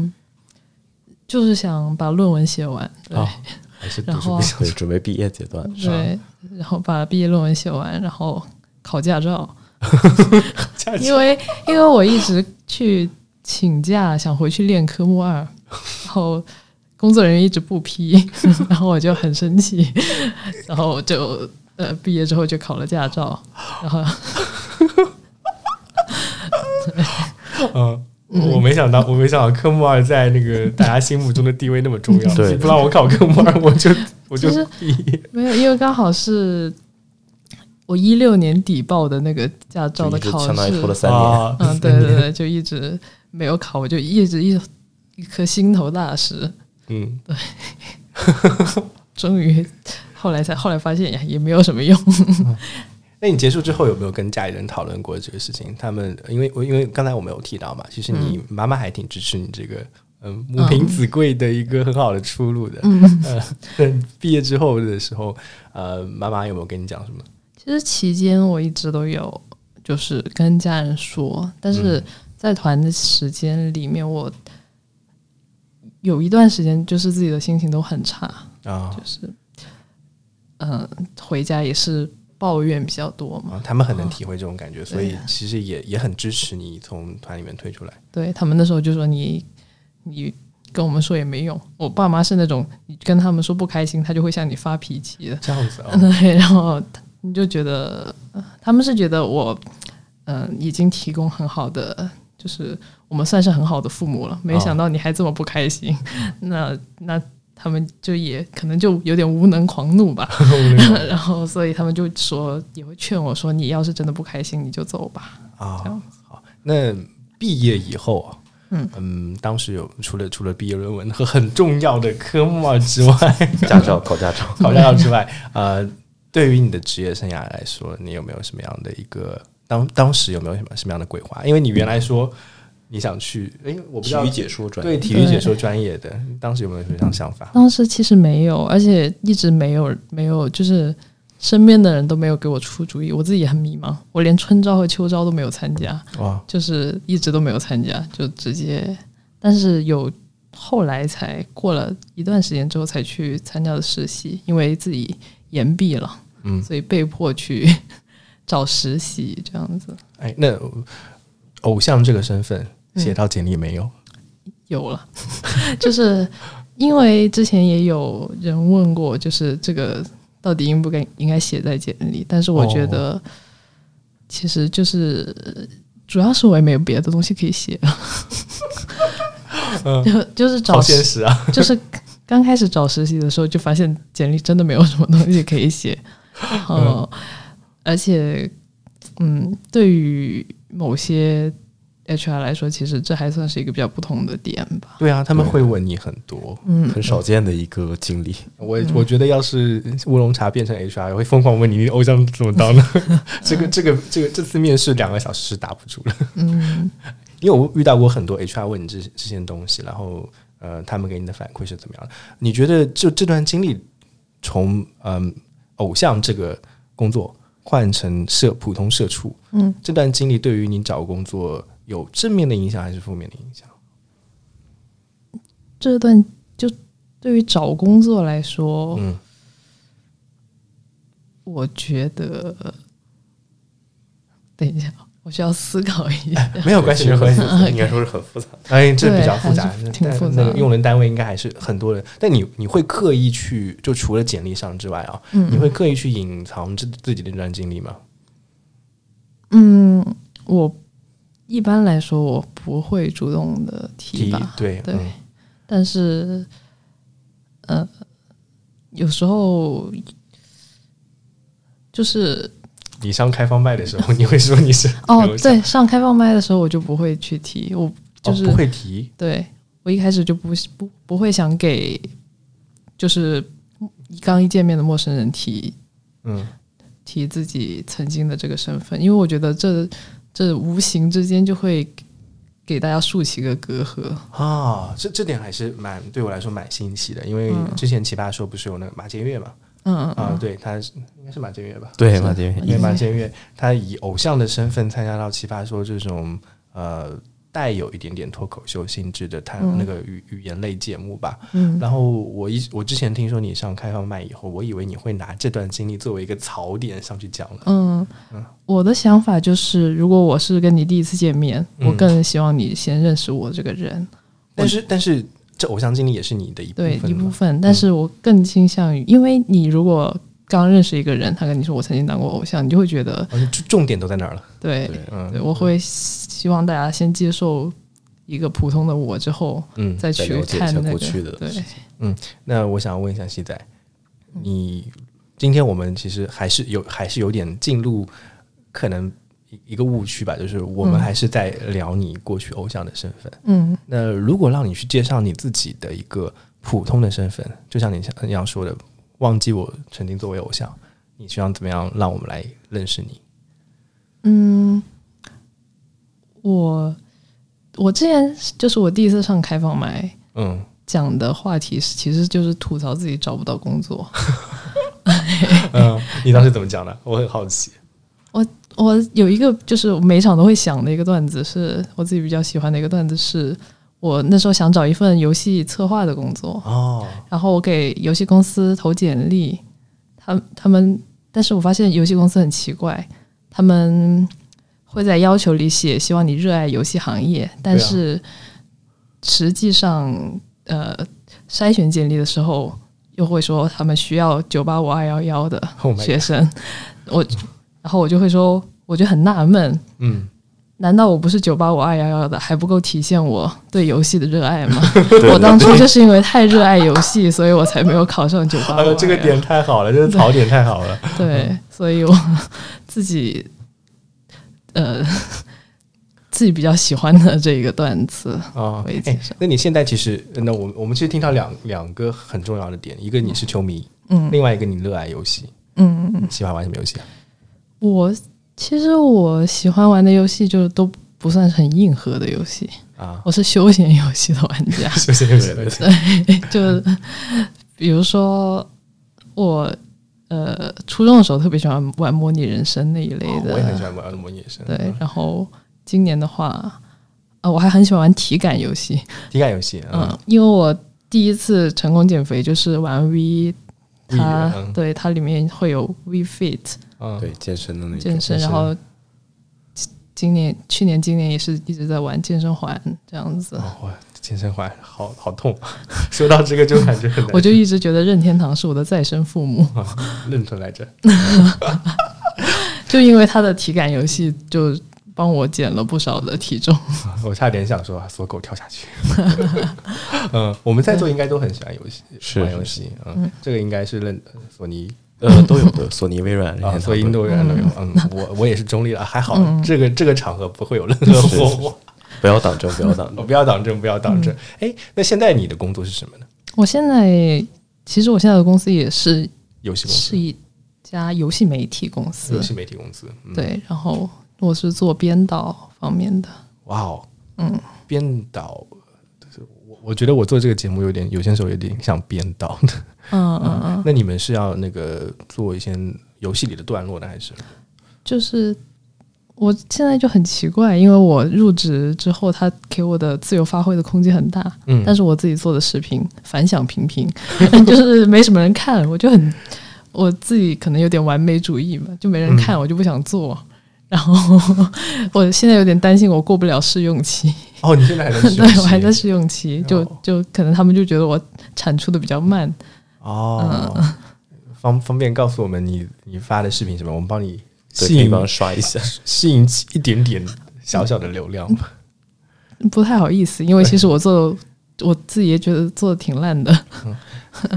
就是想把论文写完，对、哦还是读然后 [LAUGHS] 准备毕业阶段，对，然后把毕业论文写完，然后考驾照。[LAUGHS] 驾 [LAUGHS] 因为因为我一直去请假，想回去练科目二，然后工作人员一直不批，然后我就很生气，然后就呃，毕业之后就考了驾照，然后，嗯。我没想到，我没想到科目二在那个大家心目中的地位那么重要。对你不让我考科目二，我就 [LAUGHS] 我就其实。没有，因为刚好是我一六年底报的那个驾照的考相当于拖了试，三年。啊嗯，对对对，就一直没有考，我就一直一一颗心头大石，嗯，对 [LAUGHS] 终于后来才后来发现呀，也没有什么用。那你结束之后有没有跟家里人讨论过这个事情？他们因为我因为刚才我没有提到嘛，其实你妈妈还挺支持你这个嗯母凭子贵的一个很好的出路的。嗯，[LAUGHS] 呃，[LAUGHS] 毕业之后的时候，呃，妈妈有没有跟你讲什么？其实期间我一直都有就是跟家人说，但是在团的时间里面，我有一段时间就是自己的心情都很差，啊就是嗯、呃回家也是抱怨比较多嘛。啊，他们很能体会这种感觉，所以其实也也很支持你从团里面退出来。对他们那时候就说你你跟我们说也没用。我爸妈是那种你跟他们说不开心，他就会向你发脾气的。这样子啊，[LAUGHS] 对，然后你就觉得，呃他们是觉得我，嗯、已经提供很好的，就是我们算是很好的父母了。没想到你还这么不开心，那那他们就也可能就有点无能狂怒吧。[LAUGHS] [LAUGHS] 然后所以他们就说，也会劝我说，你要是真的不开心，你就走吧。啊，好，那毕业以后啊，嗯当时有除了除了毕业论文和很重要的科目二之外，[LAUGHS] 驾照考驾照，考驾照之外，呃，对于你的职业生涯来说，你有没有什么样的一个当当时有没有什么什么样的规划？因为你原来说你想去，哎，我不知道体育解说专对。体育解说专业的，当时有没有什么样的想法？当时其实没有，而且一直没有没有，就是身边的人都没有给我出主意，我自己也很迷茫，我连春招和秋招都没有参加。哇，就是一直都没有参加，就直接，但是有后来才过了一段时间之后才去参加的实习，因为自己延毕了，嗯所以被迫去 [LAUGHS] 找实习这样子。哎，那偶像这个身份写到简历没有？有了，[LAUGHS] 就是因为之前也有人问过，就是这个到底应不该应该写在简历，但是我觉得其实就是主要是我也没有别的东西可以写。了，就就是找好现实啊！[LAUGHS] 就是刚开始找实习的时候，就发现简历真的没有什么东西可以写，然后而且，嗯，对于某些 HR 来说，其实这还算是一个比较不同的点吧。对啊，他们会问你很多。嗯，很少见的一个经历，我我觉得要是乌龙茶变成 HR，我会疯狂问你，你偶像怎么当的？[LAUGHS] 这个这个这个这次面试两个小时是打不住了。嗯，[LAUGHS] 因为我遇到过很多 HR 问你这这些东西，然后呃，他们给你的反馈是怎么样的？你觉得就这段经历，从嗯偶像这个工作换成社普通社畜，嗯，这段经历对于你找工作有正面的影响还是负面的影响？这段就对于找工作来说，嗯。我觉得，等一下，我需要思考一下。没有关系，没有关系。[LAUGHS] 应该说是很复杂的。哎，这比较复杂挺但复杂那个用人单位应该还是很多人。但你你会刻意去，就除了简历上之外啊，嗯你会刻意去隐藏自自己的这段经历吗？嗯，我一般来说我不会主动的提吧，对对嗯但是，呃，有时候就是你上开放麦的时候，你会说你是哦对，上开放麦的时候我就不会去提，我就是、哦、不会提对我一开始就不不不会想给，就是刚一见面的陌生人提嗯提自己曾经的这个身份，因为我觉得这这无形之间就会给大家竖起个隔阂。啊，这这点还是蛮对我来说蛮新奇的，因为之前奇葩说不是有那个马建岳嘛？嗯嗯啊，对，他是应该是马建岳吧？对，马杰因为马建岳他以偶像的身份参加到奇葩说这种呃带有一点点脱口秀性质的他、那个语语言类节目吧。嗯。然后我一我之前听说你上开放麦以后，我以为你会拿这段经历作为一个槽点上去讲了。嗯，我的想法就是，如果我是跟你第一次见面，嗯。我更希望你先认识我这个人，但是但是这偶像经历也是你的一部对一部分。但是我更倾向于，因为你如果刚认识一个人，他跟你说我曾经当过偶像，你就会觉得哦重点都在哪儿了。对对嗯对，我会希望大家先接受一个普通的我之后，嗯，再去看那个过去的对嗯那我想问一下西仔，你今天我们其实还是有还是有点进入可能一一个误区吧，就是我们嗯还是在聊你过去偶像的身份。嗯那如果让你去介绍你自己的一个普通的身份，就像你像那样说的，忘记我曾经作为偶像，你希望怎么样让我们来认识你？嗯，我我之前就是我第一次上开放麦嗯，讲的话题是，其实就是吐槽自己找不到工作。嗯，你当时怎么讲的？我很好奇。我我有一个就是每场都会想的一个段子，是我自己比较喜欢的一个段子，是我那时候想找一份游戏策划的工作，哦，然后我给游戏公司投简历，他他们，但是我发现游戏公司很奇怪，他们会在要求里写希望你热爱游戏行业，但是实际上呃筛选简历的时候又会说他们需要九八五二幺幺的 Oh 学生，我然后我就会说，我就很纳闷，嗯，难道我不是九八五二幺幺的，还不够体现我对游戏的热爱吗？[LAUGHS] 我当初就是因为太热爱游戏，所以我才没有考上九八五。这个点太好了，这个槽点太好了。对，所以我自己呃 [LAUGHS] 自己比较喜欢的这一个段子。啊可以，介哎绍，那你现在其实，那我我们其实听到两两个很重要的点，一个你是球迷，嗯另外一个你热爱游戏，嗯嗯，嗯喜欢玩什么游戏啊？我其实我喜欢玩的游戏就都不算是很硬核的游戏，啊，我是休闲游戏的玩家。[LAUGHS] 休闲游戏，对，就比如说我呃初中的时候特别喜欢玩模拟人生那一类的，哦我也很喜欢玩模拟人生。对，然后今年的话，呃，我还很喜欢玩体感游戏，体感游戏，嗯，嗯，因为我第一次成功减肥就是玩 V，它嗯对它里面会有 V Fit 嗯，对健身的那种健身，然后今年、去年、今年也是一直在玩健身环这样子。哦，哇，健身环好好痛，[LAUGHS] 说到这个就感觉很难我就一直觉得任天堂是我的再生父母，认出来着。[LAUGHS] [LAUGHS] 就因为他的体感游戏，就帮我减了不少的体重。我差点想说锁狗跳下去。嗯，我们在座应该都很喜欢游戏，是玩游戏。嗯，这个应该是认索尼呃 [LAUGHS] 都有的，索尼、微软、任啊，天堂都有所以印度人都有。嗯，我我也是中立的，还好这个这个场合不会有任何是火花。不要党争，不要党我争。不要党争，不要党争。[LAUGHS] 哎，那现在你的工作是什么呢？我现在其实我现在的公司也是游戏公司是，一家游戏媒体公司游，戏媒体公司。嗯，对，然后我是做编导方面的。哇哦，嗯，编导。就是我我觉得我做这个节目有点，有些时候有点像编导。嗯嗯嗯，那你们是要那个做一些游戏里的段落呢，还是？就是我现在就很奇怪，因为我入职之后，他给我的自由发挥的空间很大，嗯但是我自己做的视频反响平平，[LAUGHS] 就是没什么人看，我就很我自己可能有点完美主义嘛，就没人看，我就不想做。然后 [LAUGHS] 我现在有点担心，我过不了试用期。哦，你现在还在试 [LAUGHS] 对游戏我还在试用期，就哦就可能他们就觉得我产出的比较慢。哦，嗯方方便告诉我们你你发的视频什么？我们帮你对，吸引帮刷一下。吸引一点点小小的流量吧。不太好意思，因为其实我做的我自己也觉得做的挺烂的。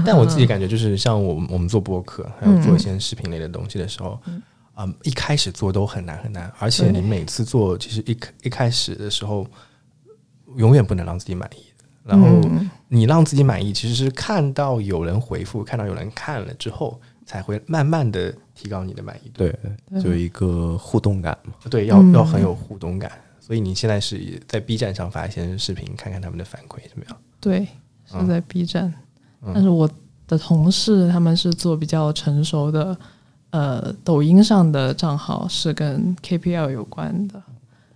但我自己感觉就是像我们我们做播客，还有做一些视频类的东西的时候，嗯，一开始做都很难很难，而且你每次做，其实一开一开始的时候，永远不能让自己满意。然后你让自己满意，其实是看到有人回复，看到有人看了之后，才会慢慢的提高你的满意度。对，就一个互动感嘛。对，要要很有互动感。所以你现在是在 B 站上发一些视频，看看他们的反馈怎么样？对，是在 B 站，但是我的同事他们是做比较成熟的，呃，抖音上的账号是跟 KPL 有关的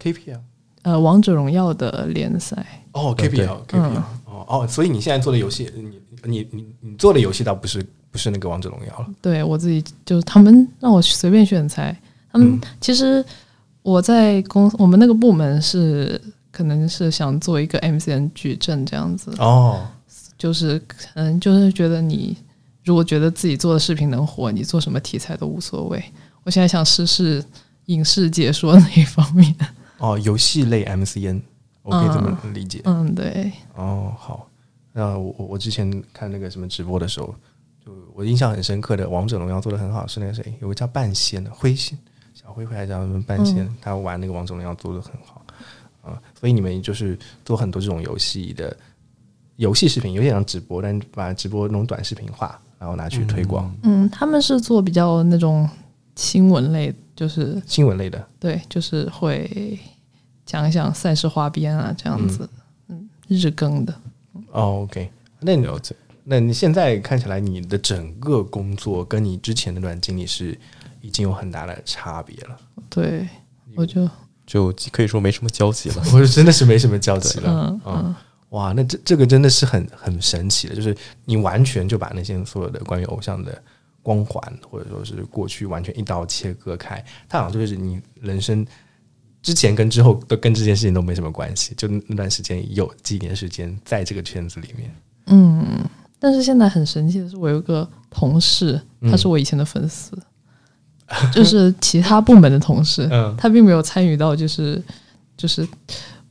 ，KPL 呃，王者荣耀的联赛。哦对对，KPL KPL 哦哦，所以你现在做的游戏，你你你你做的游戏倒不是不是那个王者荣耀了，对我自己就是他们让我随便选材，他们、其实我在公我们那个部门是可能是想做一个 MCN 矩阵这样子，哦，就是可能就是觉得你如果觉得自己做的视频能火，你做什么题材都无所谓。我现在想试试影视解说那一方面。哦，游戏类 MCN，我可以这么理解。嗯，对。哦，好。那我我之前看那个什么直播的时候，就我印象很深刻的《王者荣耀》做的很好，是那个谁，有个叫半仙的灰仙，小灰灰还叫什么半仙，他玩那个《王者荣耀》做的很好。啊，所以你们就是做很多这种游戏的游戏视频，有点像直播，但把直播那种短视频化，然后拿去推广。嗯，他们是做比较那种新闻类，就是新闻类的，对，就是会讲一讲赛事花边啊这样子，嗯，日更的。哦，OK，那你那你现在看起来，你的整个工作跟你之前那段经历是已经有很大的差别了。对，我就。就可以说没什么交集了，[LAUGHS] 我是真的是没什么交集了。嗯，哇，那这这个真的是很很神奇的，就是你完全就把那些所有的关于偶像的光环或者说是过去完全一刀切割开，它好像就是你人生之前跟之后都跟这件事情都没什么关系，就那段时间有几年时间在这个圈子里面。嗯，但是现在很神奇的是，我有个同事，他是我以前的粉丝。就是其他部门的同事，[LAUGHS] 他并没有参与到，就是就是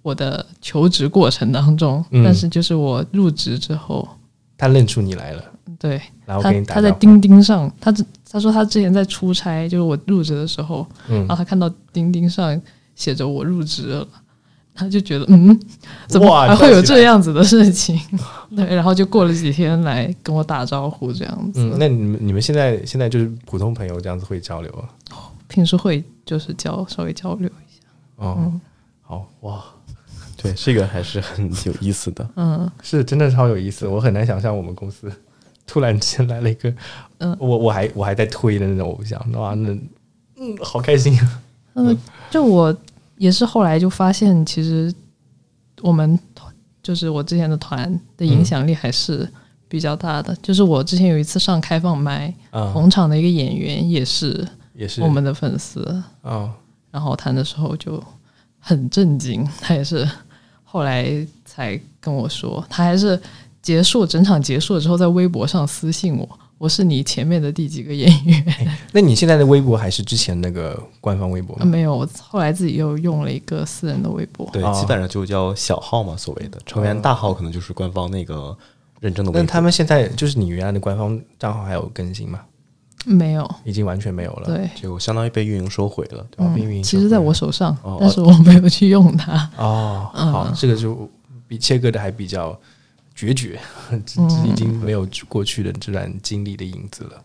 我的求职过程当中。但是就是我入职之后，他认出你来了。对，然后他他在钉钉上，他他说他之前在出差，就是我入职的时候，然后他看到钉钉上写着我入职了。他就觉得，嗯，怎么还会有这样子的事情？[LAUGHS] 对，然后就过了几天来跟我打招呼，这样子。嗯，那你们你们现在现在就是普通朋友这样子会交流啊？平时会就是交稍微交流一下。哦，好哇，对，这个还是很有意思的。[LAUGHS] 嗯，是真的超有意思，我很难想象我们公司 [LAUGHS] 突然之间来了一个，嗯，我我还我还在推的那种偶像，哇，那嗯，好开心啊。嗯，就我。也是后来就发现，其实我们团就是我之前的团的影响力还是比较大的。就是我之前有一次上开放麦，红场的一个演员也是也是我们的粉丝啊。然后谈的时候就很震惊，他也是后来才跟我说，他还是结束整场结束了之后，在微博上私信我。我是你前面的第几个演员？那你现在的微博还是之前那个官方微博吗？没有，我后来自己又用了一个私人的微博。对，基本上就叫小号嘛，所谓的成员大号可能就是官方那个认证的。那他们现在就是你原来的官方账号还有更新吗？没有，已经完全没有了。对，就相当于被运营收回了，对吧？被运营其实在我手上，但是我没有去用它。哦，好，这个就比切割的还比较。决绝，[LAUGHS] 已经没有过去的这段经历的影子了。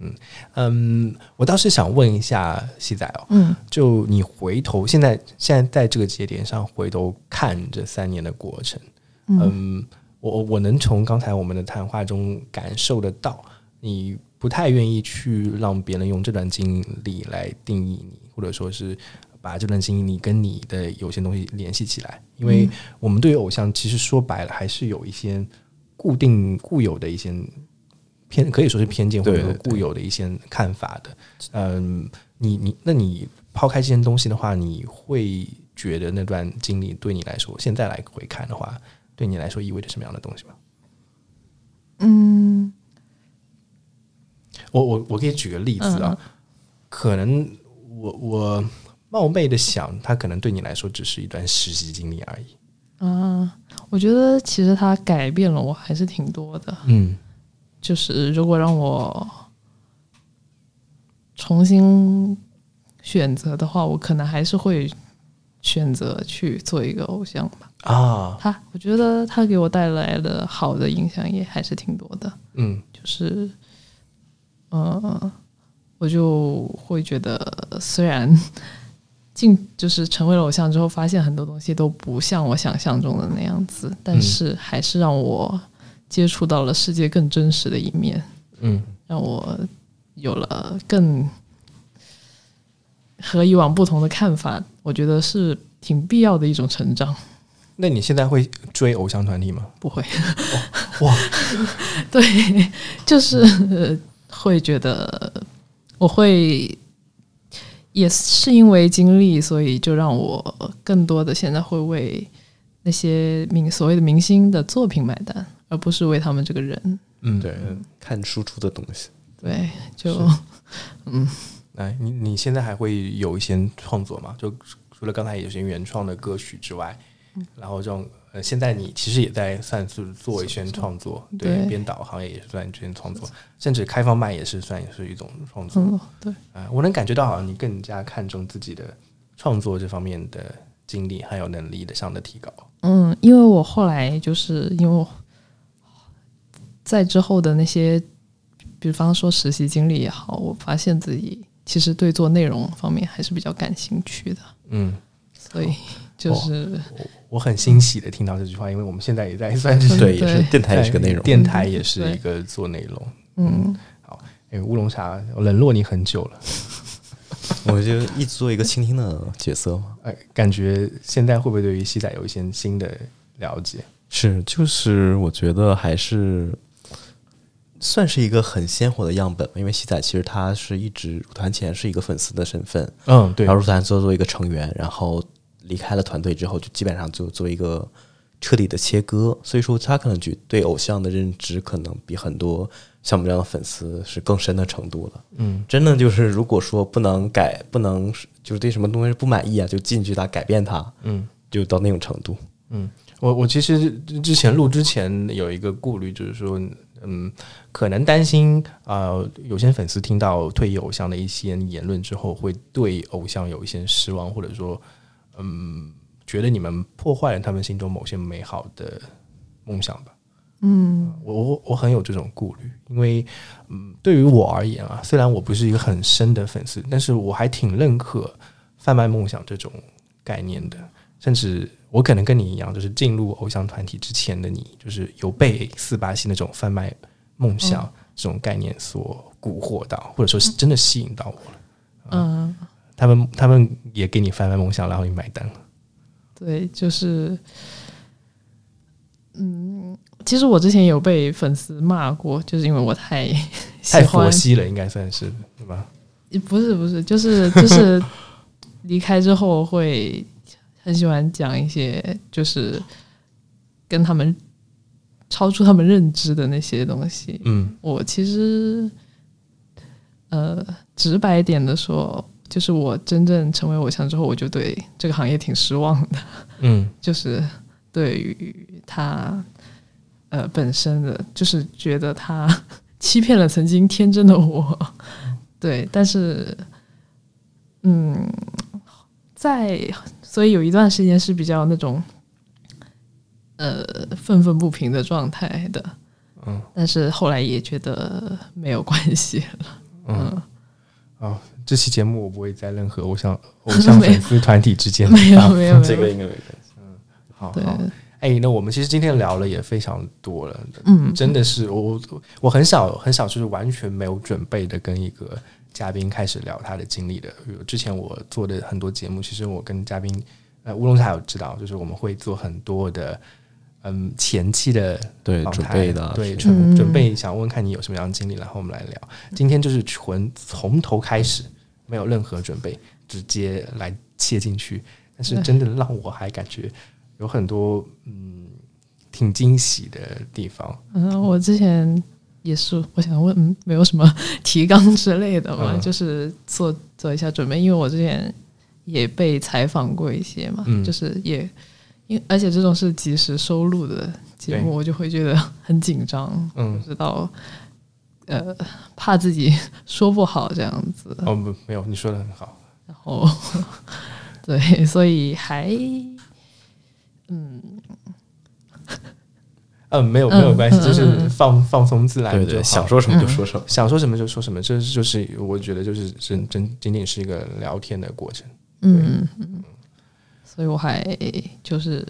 嗯嗯，我倒是想问一下西仔哦，嗯，就你回头现在现在在这个节点上回头看这三年的过程，嗯，我我能从刚才我们的谈话中感受得到，你不太愿意去让别人用这段经历来定义你，或者说是。把这段经历你跟你的有些东西联系起来，因为我们对于偶像其实说白了还是有一些固定固有的一些偏，可以说是偏见或者说固有的一些看法的。嗯，你你那你抛开这些东西的话，你会觉得那段经历对你来说，现在来回看的话，对你来说意味着什么样的东西吗？嗯，我我我可以举个例子啊，可能我我。冒昧的想，他可能对你来说只是一段实习经历而已。啊，我觉得其实他改变了我还是挺多的。嗯，就是如果让我重新选择的话，我可能还是会选择去做一个偶像吧。啊，他，我觉得他给我带来的好的影响也还是挺多的。嗯，就是，嗯，我就会觉得虽然。进就是成为了偶像之后，发现很多东西都不像我想象中的那样子，但是还是让我接触到了世界更真实的一面，嗯，让我有了更和以往不同的看法，我觉得是挺必要的一种成长。那你现在会追偶像团体吗？不会，哇，[LAUGHS] 对，就是会觉得我会。也是因为经历，所以就让我更多的现在会为那些明所谓的明星的作品买单，而不是为他们这个人。嗯，对，看输出的东西。对，就嗯，来，你你现在还会有一些创作吗？就除了刚才有些原创的歌曲之外，然后这种呃，现在你其实也在算是做一些创作，对，对编导行业也是算一些创作，甚至开放麦也是算也是一种创作。嗯，对，啊，我能感觉到好像你更加看重自己的创作这方面的经历还有能力的上的提高。嗯，因为我后来就是因为我在之后的那些，比方说实习经历也好，我发现自己其实对做内容方面还是比较感兴趣的，嗯，所以就是我很欣喜的听到这句话，因为我们现在也在算是对，也是电台也是个内容。电台也是一个做内容。嗯，好哎，乌龙茶，冷落你很久了。[LAUGHS] 我就一直做一个倾听的角色嘛。哎，感觉现在会不会对于西仔有一些新的了解？是，就是我觉得还是算是一个很鲜活的样本，因为西仔其实他是一直入团前是一个粉丝的身份，嗯，对然后入团做作为一个成员，然后离开了团队之后，就基本上就做一个彻底的切割，所以说他可能就对偶像的认知可能比很多像我们这样的粉丝是更深的程度了。嗯，真的就是如果说不能改，不能就是对什么东西不满意啊，就进去他改变他，嗯，就到那种程度。嗯我我其实之前录之前有一个顾虑，就是说，嗯，可能担心啊、呃有些粉丝听到退役偶像的一些言论之后，会对偶像有一些失望，或者说，嗯，觉得你们破坏了他们心中某些美好的梦想吧。嗯，我我我很有这种顾虑，因为嗯，对于我而言啊，虽然我不是一个很深的粉丝，但是我还挺认可贩卖梦想这种概念的。甚至我可能跟你一样，就是进入偶像团体之前的你，就是有被四八系那种贩卖梦想这种概念所蛊惑到，或者说是真的吸引到我了。嗯，他们他们也给你贩卖梦想，然后你买单了。对，就是，嗯，其实我之前有被粉丝骂过，就是因为我太喜太佛欢，系了，应该算是对吧？不是不是，就是就是离开之后会很喜欢讲一些就是跟他们超出他们认知的那些东西。嗯我其实呃直白点的说，就是我真正成为偶像之后，我就对这个行业挺失望的。嗯。[LAUGHS] 就是对于他呃本身的，就是觉得他欺骗了曾经天真的我，[LAUGHS] 对，但是嗯，在所以有一段时间是比较那种呃愤愤不平的状态的，嗯，但是后来也觉得没有关系了，嗯。哦，这期节目我不会在任何偶像偶像粉丝团体之间没有没有没有，这个应该没关系。对，好好，哎，那我们其实今天聊了也非常多了，嗯，真的是我我我很少很少就是完全没有准备的跟一个嘉宾开始聊他的经历的。比如之前我做的很多节目，其实我跟嘉宾呃乌龙茶有知道，就是我们会做很多的嗯前期的对访谈准备的对准准备想问问看你有什么样的经历，然后我们来聊。今天就是纯从头开始，没有任何准备，直接来切进去。但是真的让我还感觉有很多嗯挺惊喜的地方。嗯，我之前也是，我想问，嗯，没有什么提纲之类的嘛，嗯。就是做做一下准备，因为我之前也被采访过一些嘛，嗯。就是也因而且这种是及时收录的节目，我就会觉得很紧张，嗯。不知道呃怕自己说不好这样子，哦不没有，你说的很好。然后 [LAUGHS] 对，所以还 [LAUGHS] 嗯，嗯没有没有关系，嗯就是放放松自然对对，想说什么就说什么。想说什么就说什么，这就是我觉得就是真真仅仅是一个聊天的过程。嗯，嗯所以我还就是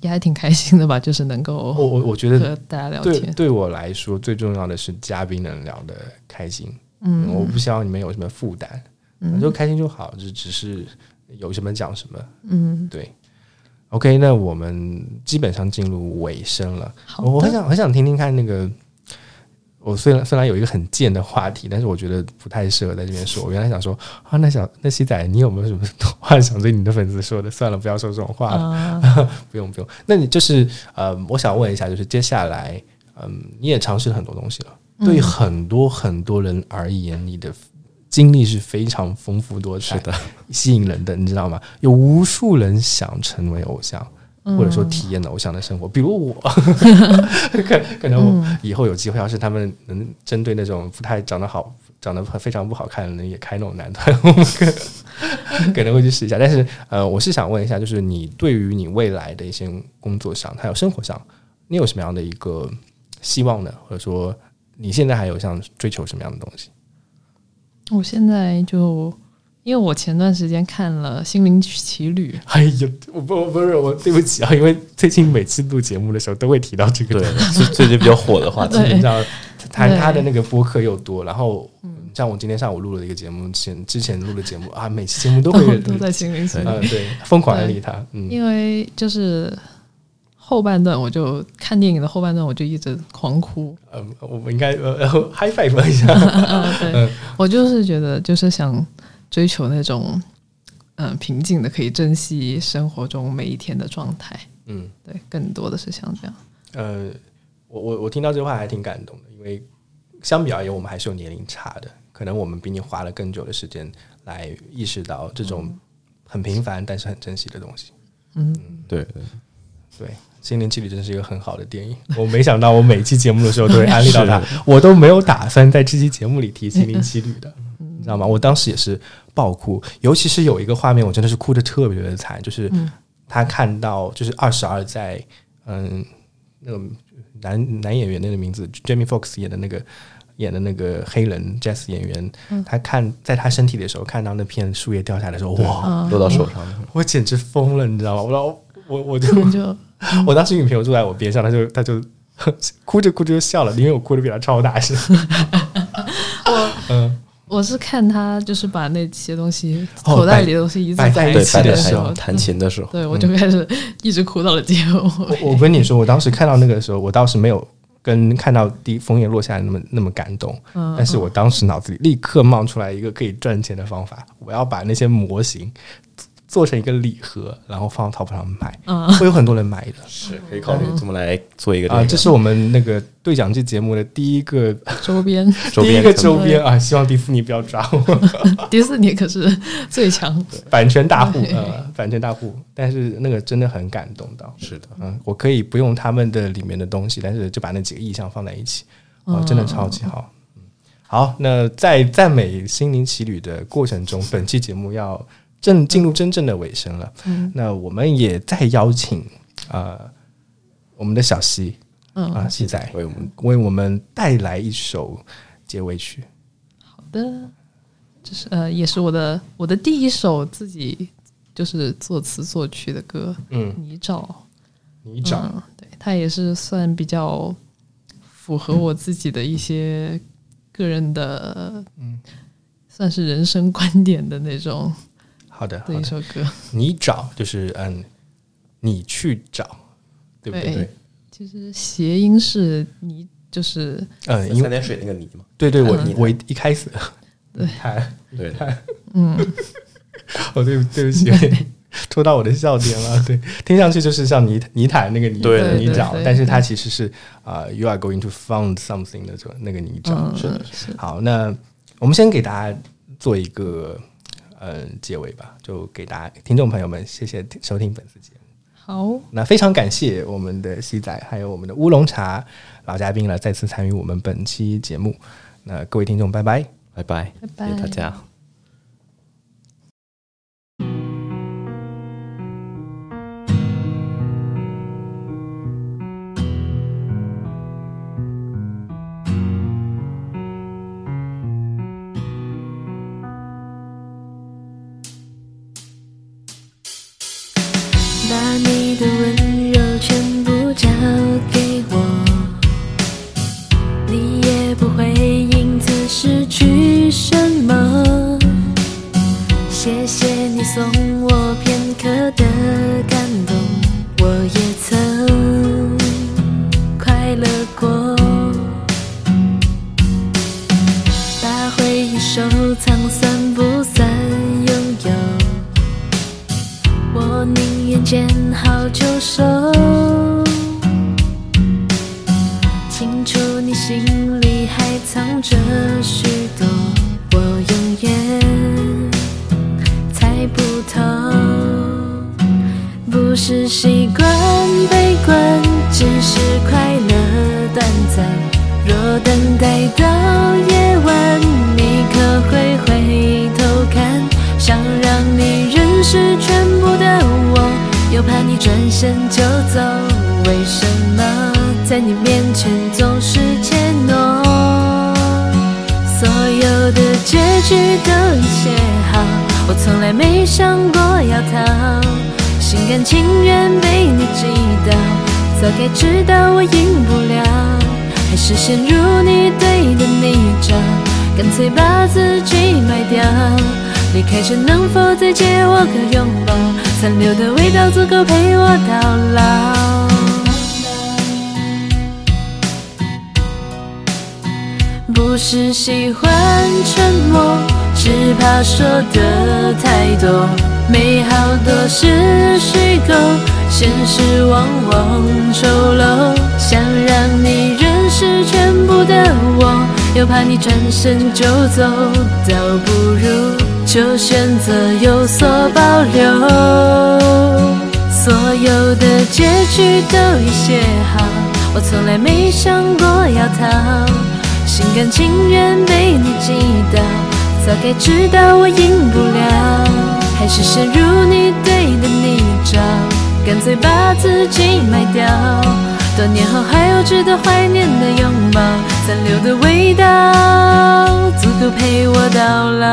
也还挺开心的吧，就是能够我我我觉得和大家聊天。对对我来说最重要的是嘉宾能聊得开心，嗯，我不希望你们有什么负担，嗯就开心就好，就只是有什么讲什么。嗯，对，OK，那我们基本上进入尾声了。我很，想很想听听看那个。我虽然虽然有一个很贱的话题，但是我觉得不太适合在这边说。我原来想说啊，那小那西仔，你有没有什么话想对你的粉丝说的？算了，不要说这种话了，啊，[LAUGHS] 不用不用。那你就是呃，我想问一下，就是接下来嗯，你也尝试了很多东西了。对很多很多人而言，你的经历是非常丰富多彩的，吸引人的，你知道吗？有无数人想成为偶像，或者说体验偶像的生活，比如我，[LAUGHS] 可可能我以后有机会，要是他们能针对那种不太长得好、长得非常不好看的人，也开那种男团，[LAUGHS] 我们可可能会去试一下。但是，呃，我是想问一下，就是你对于你未来的一些工作上，还有生活上，你有什么样的一个希望呢？或者说？你现在还有想追求什么样的东西？我现在就因为我前段时间看了《心灵奇旅》，哎呀，我不不是我对不起啊，因为最近每次录节目的时候都会提到这个，对，是最近比较火的话题。你知道，他他的那个播客又多，然后像我今天上午录了一个节目，前之前录的节目啊，每期节目都会 [LAUGHS] 都在《心灵奇旅》，对，疯狂的理他，嗯，因为就是。后半段我就看电影的后半段我就一直狂哭。嗯，我们应该呃 [LAUGHS] high five 一下。[LAUGHS] 对，我就是觉得就是想追求那种嗯平静的，可以珍惜生活中每一天的状态。嗯，对，更多的是像这样。呃，我我我听到这话还挺感动的，因为相比而言，我们还是有年龄差的，可能我们比你花了更久的时间来意识到这种很平凡但是很珍惜的东西。嗯，对对对。《心灵奇旅》真是一个很好的电影，我没想到我每期节目的时候都会安利到它，我都没有打算在这期节目里提《心灵奇旅》的，你知道吗？我当时也是爆哭，尤其是有一个画面，我真的是哭的特别的惨，就是他看到就是二十二在嗯那个男男演员那个名字 Jamie Fox 演的那个演的那个黑人 Jazz 演员，他看在他身体的时候看到那片树叶掉下来的时候，哇，落到手上了，[LAUGHS] 我简直疯了，你知道吗？我我我就。我当时女朋友坐在我边上，她就她就 [LAUGHS] 哭着哭着就笑了，因为我哭的比他超大声。我 [LAUGHS] 嗯，我是看他就是把那些东西口袋里的东西一直在一起的时候，弹琴的时候，对我就开始一直哭到了结尾。我跟你说，我当时看到那个时候，我倒是没有跟看到第枫叶落下来那么那么感动，但是我当时脑子里立刻冒出来一个可以赚钱的方法，我要把那些模型。做成一个礼盒，然后放到淘宝上卖，会有很多人买的。是可以考虑这么来做一个啊，这是我们那个对讲机节目的第一个周边，[LAUGHS] 第一个周边啊！希望迪士尼不要抓我。[LAUGHS] 迪士尼可是最强版权大户呃，版权大户。但是那个真的很感动到，是的，嗯，我可以不用他们的里面的东西，但是就把那几个意象放在一起，啊，真的超级好。嗯，好，那在赞美心灵奇旅的过程中，本期节目要。正进入真正的尾声了，那我们也在邀请啊，我们的小溪，啊，西仔为我们为我们带来一首结尾曲。好的，这是呃，也是我的我的第一首自己就是作词作曲的歌。嗯，泥沼，泥沼，对，它也是算比较符合我自己的一些个人的，嗯，算是人生观点的那种。好的，一首歌，你找就是嗯，你去找，对不对？其实谐音是你就是嗯，三点水那个你嘛。对对，我我一开始。对。太对。太。嗯，[LAUGHS] 哦对对不起，[LAUGHS] 戳到我的笑点了。对，听上去就是像泥泥潭那个泥泥沼，但是它其实是啊，you are going to find something 的这那个泥沼。是的，是好，那我们先给大家做一个。嗯，结尾吧，就给大家听众朋友们，谢谢收听本次节目。好，那非常感谢我们的西仔，还有我们的乌龙茶老嘉宾了，再次参与我们本期节目。那各位听众，拜拜，拜拜，拜拜，大家。这许多，我永远猜不透。不是习惯被关，只是快乐短暂。若等待到夜晚，你可会回头看？想让你认识全部的我，又怕你转身就走。为什么在你面前结局都已写好，我从来没想过要逃，心甘情愿被你击倒，早该知道我赢不了，还是陷入你对的泥沼，干脆把自己卖掉。离开前能否再借我个拥抱？残留的味道足够陪我到老。是喜欢沉默，只怕说的太多。美好都是虚构，现实往往丑陋。想让你认识全部的我，又怕你转身就走，倒不如就选择有所保留。所有的结局都已写好，我从来没想过要逃，心甘情愿被你击倒，早该知道我赢不了。还是陷入你对的泥沼，干脆把自己卖掉。多年后还有值得怀念的拥抱，残留的味道足够陪我到老。